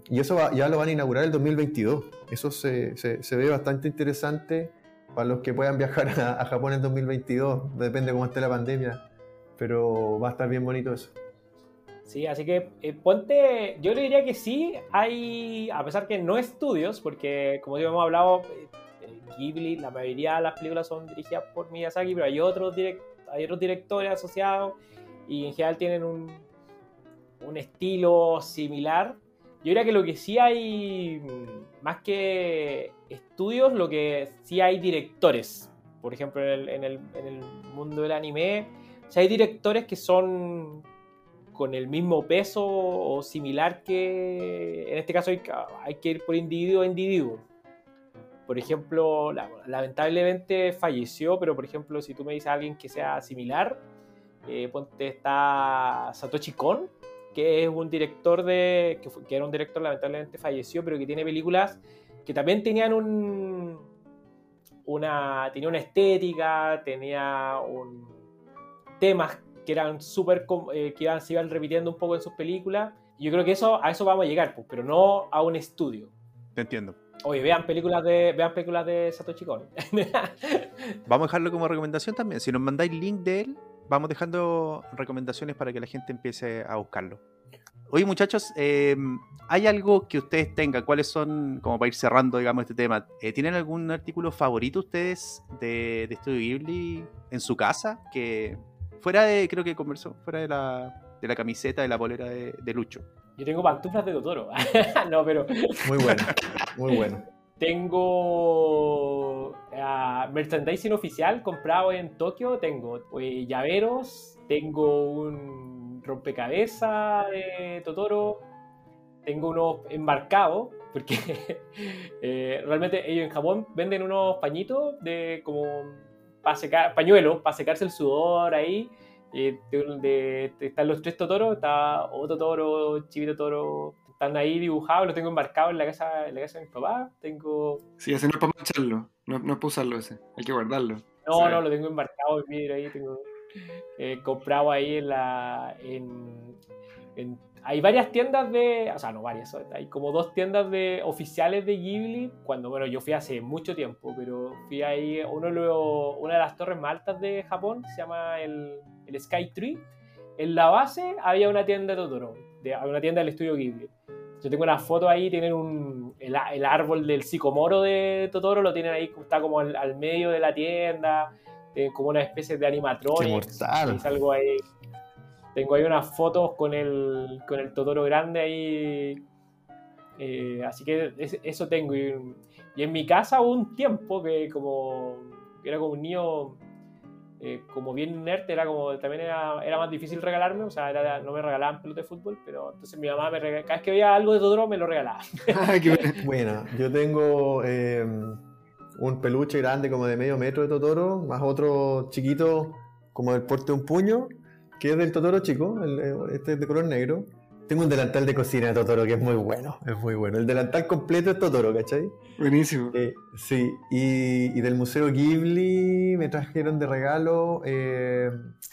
y eso va, ya lo van a inaugurar el 2022. Eso se, se, se, ve bastante interesante para los que puedan viajar a, a, Japón en 2022. Depende cómo esté la pandemia. Pero va a estar bien bonito eso. Sí, así que eh, ponte, yo le diría que sí, hay, a pesar que no estudios, porque como ya hemos hablado, eh, Ghibli, la mayoría de las películas son dirigidas por Miyazaki, pero hay otros, hay otros directores asociados y en general tienen un, un estilo similar. Yo diría que lo que sí hay, más que estudios, lo que sí hay directores. Por ejemplo, en el, en el mundo del anime, si hay directores que son con el mismo peso o similar que en este caso hay, que ir por individuo a individuo. Por ejemplo, lamentablemente falleció, pero por ejemplo, si tú me dices a alguien que sea similar, eh, ponte está Satoshi Kon, que es un director de. Que, que, era un director, lamentablemente falleció, pero que tiene películas que también tenían un. Una, tenía una estética, tenía un, temas que eran súper, eh, que iban, se iban repitiendo un poco en sus películas. Yo creo que eso, a eso vamos a llegar, pues, pero no a un estudio. Te entiendo. Oye, vean películas de, vean películas de Satoshi Kon. vamos a dejarlo como recomendación también. Si nos mandáis link de él, vamos dejando recomendaciones para que la gente empiece a buscarlo. Oye, muchachos, eh, ¿hay algo que ustedes tengan? ¿Cuáles son, como para ir cerrando, digamos, este tema? Eh, ¿Tienen algún artículo favorito ustedes de, de Studio Ghibli en su casa que Fuera de, creo que conversó, fuera de la, de la camiseta, de la polera de, Lucho. Yo tengo pantuflas de Totoro. no, pero. Muy bueno, muy bueno. Tengo uh, merchandising oficial comprado en Tokio. Tengo eh, llaveros. Tengo un rompecabezas de Totoro. Tengo unos embarcados. Porque eh, realmente ellos en Japón venden unos pañitos de como para secar, pañuelos para secarse el sudor ahí. están los tres Totoros, está otro toro, Chivito Toro, están ahí dibujados, los tengo embarcados en la casa, en la casa de mis papás. Tengo... Sí, ese no es para mancharlo, no, no es para usarlo ese, hay que guardarlo. No, no, lo tengo embarcado en vidrio ahí, tengo eh, comprado ahí en la. En, en hay varias tiendas de, o sea, no varias, hay como dos tiendas de oficiales de Ghibli, cuando, bueno, yo fui hace mucho tiempo, pero fui ahí, uno de una de las torres más altas de Japón, se llama el, el Sky Tree, en la base había una tienda de Totoro, de, una tienda del estudio Ghibli. Yo tengo una foto ahí, tienen un, el, el árbol del psicomoro de Totoro, lo tienen ahí, está como al, medio de la tienda, como una especie de animatronics. Es algo ahí tengo ahí unas fotos con el, con el Totoro grande ahí. Eh, así que eso tengo. Y, en mi casa hubo un tiempo que como era como un niño eh, como bien nerd, era como también era, era, más difícil regalarme, o sea, no me regalaban pelota de fútbol, pero entonces mi mamá me regalaba, cada vez que veía algo de Totoro me lo regalaba. bueno, yo tengo em, un peluche grande como de medio metro de Totoro, más otro chiquito como del porte de un puño, que es del Totoro chico, eh, este es de color negro. Tengo un delantal de cocina de Totoro que es muy bueno, es muy bueno. El delantal completo es Totoro, ¿cachai? Buenísimo. Eh, sí, y, del Museo Ghibli me trajeron de regalo eh,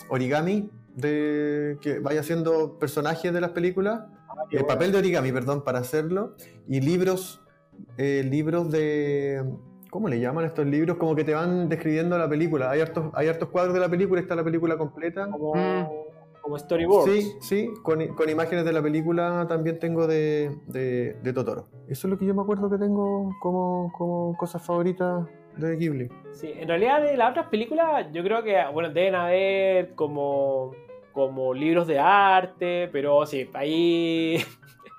origami, de, que vaya haciendo personajes de las películas. Ah, papel de origami, perdón, para hacerlo. Y libros, libros de ¿Cómo le llaman estos libros? Como que te van describiendo la película. Hay hartos, hay hartos cuadros de la película, está la película completa. Como, mm. Storyboards. Sí, sí, con, imágenes de la película también tengo de, de, Totoro. Eso es lo que yo me acuerdo que tengo como, como cosas favoritas de Ghibli. Sí, en realidad de las otras películas yo creo que, bueno, deben haber como, como libros de arte, pero sí, ahí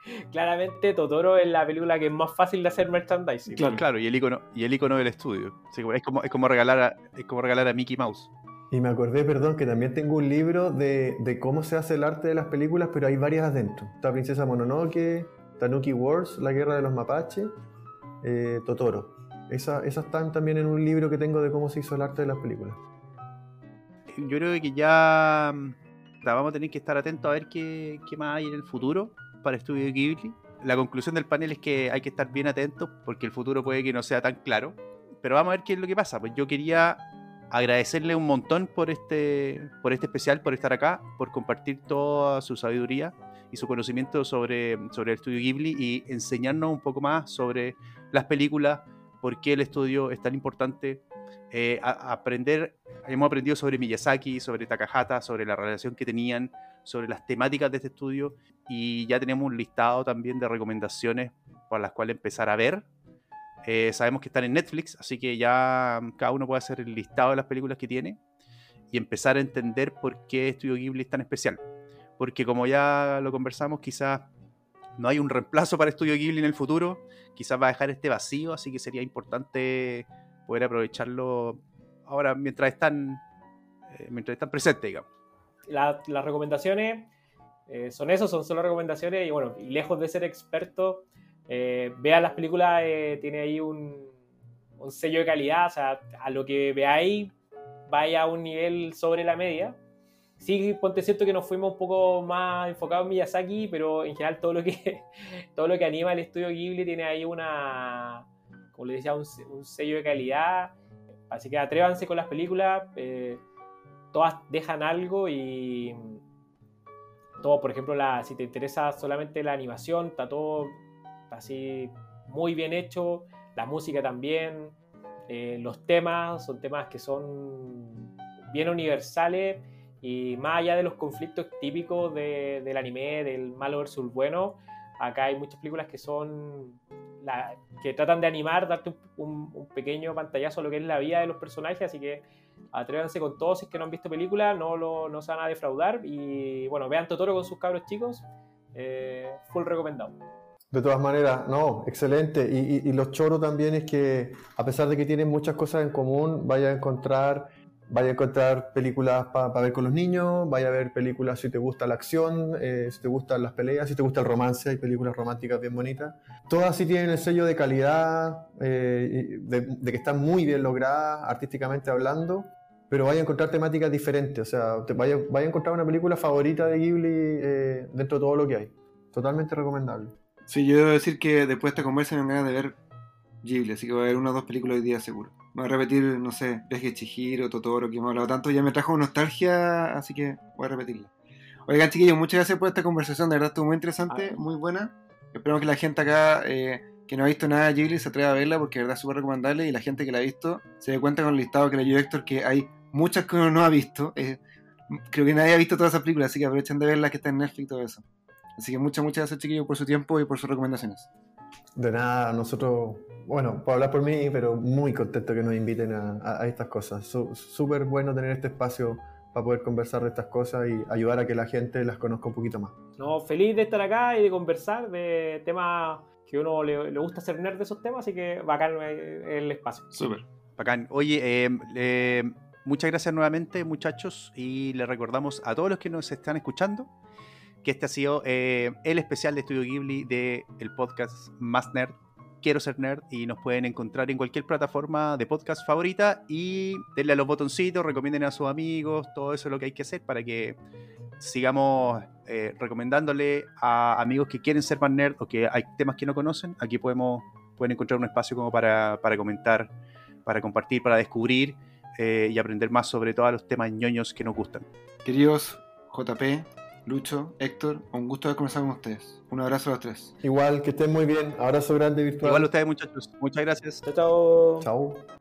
claramente Totoro es la película que es más fácil de hacer merchandising. Claro, claro y el icono, y el icono del estudio. es, como, es, como regalar a, es como regalar a Mickey Mouse. Y me acordé, perdón, que también tengo un libro de, de, cómo se hace el arte de las películas, pero hay varias adentro. Está Princesa Mononoke, Tanuki Wars, La Guerra de los Mapaches, eh, Totoro. Esas esa están también en un libro que tengo de cómo se hizo el arte de las películas. Yo creo que ya mm, vamos a tener que estar atentos a ver qué, qué más hay en el futuro para Estudio Ghibli. La conclusión del panel es que hay que estar bien atentos porque el futuro puede que no sea tan claro. Pero vamos a ver qué es lo que pasa. Pues yo quería agradecerle un montón por este, por este especial, por estar acá, por compartir toda su sabiduría y su conocimiento sobre, sobre el estudio Ghibli y enseñarnos un poco más sobre las películas, por qué el estudio es tan importante. Eh, aprender, hemos aprendido sobre Miyazaki, sobre Takahata, sobre la relación que tenían, sobre las temáticas de este estudio y ya tenemos un listado también de recomendaciones por las cuales empezar a ver. Eh, sabemos que están en Netflix, así que ya cada uno puede hacer el listado de las películas que tiene y empezar a entender por qué Estudio Ghibli es tan especial. Porque como ya lo conversamos, quizás no hay un reemplazo para Estudio Ghibli en el futuro, quizás va a dejar este vacío, así que sería importante poder aprovecharlo ahora mientras están, eh, mientras están presentes, digamos. La- las recomendaciones eh, son eso, son solo recomendaciones y bueno, lejos de ser experto, eh, vean las películas, eh, tiene ahí un, sello de calidad, o sea, a lo que veáis vaya a un nivel sobre la media. Sí, ponte cierto que nos fuimos un poco más enfocados en Miyazaki, pero en general todo lo que, todo lo que anima el estudio Ghibli tiene ahí una, como les decía, un, se- un sello de calidad. Así que atrévanse con las películas, eh, todas dejan algo y todo, por ejemplo, si te interesa solamente la animación, está todo así muy bien hecho, la música también, eh, los temas son temas que son bien universales y más allá de los conflictos típicos de- del anime, del malo versus bueno, acá hay muchas películas que son que tratan de animar, darte un, pequeño pantallazo a lo que es la vida de los personajes, así que atrévanse con todos si es que no han visto películas, no, lo, no se van a defraudar y bueno, vean Totoro con sus cabros chicos, eh, full recomendado. De todas maneras, no, excelente. Y, y- y lo choro también es que, a pesar de que tienen muchas cosas en común, vaya a encontrar, vaya a encontrar películas para ver con los niños, vaya a ver películas si te gusta la acción, eh, si te gustan las peleas, si te gusta el romance, hay películas románticas bien bonitas. Todas sí tienen el sello de calidad, eh, de, de que están muy bien logradas, artísticamente hablando, pero vaya a encontrar temáticas diferentes. O sea, te vaya, vaya a encontrar una película favorita de Ghibli eh, dentro de todo lo que hay. Totalmente recomendable. Sí, yo debo decir que después de esta conversa me dan ganas de ver Ghibli, así que voy a ver una o dos películas hoy día seguro. Voy a repetir, no sé, Viaje Chihiro, Totoro, que hemos hablado tanto, ya me trajo nostalgia, así que voy a repetirla. Oigan, chiquillos, muchas gracias por esta conversación, de verdad estuvo muy interesante, Ah. muy buena. Esperamos que la gente acá eh, que no ha visto nada de Ghibli se atreva a verla porque de verdad es súper recomendable y la gente que la ha visto se dé cuenta con el listado que le dio Héctor que hay muchas que uno no ha visto. Eh, creo que nadie ha visto todas esas películas, así que aprovechen de verlas que están en Netflix y todo eso. Así que muchas, muchas gracias, chiquillos, por su tiempo y por sus recomendaciones. De nada, nosotros, bueno, puedo hablar por mí, pero muy contento que nos inviten a, a- a estas cosas. Su- Súper bueno tener este espacio para poder conversar de estas cosas y ayudar a que la gente las conozca un poquito más. No, feliz de estar acá y de conversar de temas que a uno le, le gusta hacer nerd de esos temas, así que bacán eh, el espacio. Súper. Bacán. Oye, eh, eh, muchas gracias nuevamente, muchachos, y les recordamos a todos los que nos están escuchando que este ha sido eh, el especial de Estudio Ghibli del el podcast Más Nerd. Quiero ser nerd y nos pueden encontrar en cualquier plataforma de podcast favorita y denle a los botoncitos, recomienden a sus amigos, todo eso es lo que hay que hacer para que sigamos eh, recomendándole a amigos que quieren ser más nerd o que hay temas que no conocen. Aquí podemos, pueden encontrar un espacio como para, para comentar para compartir, para descubrir eh, y aprender más sobre todos los temas ñoños que nos gustan. Queridos JP, Lucho, Héctor, un gusto haber conversado con ustedes. Un abrazo a los tres. Igual, que estén muy bien. Abrazo grande virtual. Igual a ustedes muchachos, muchas gracias. Chao, chao. Chao.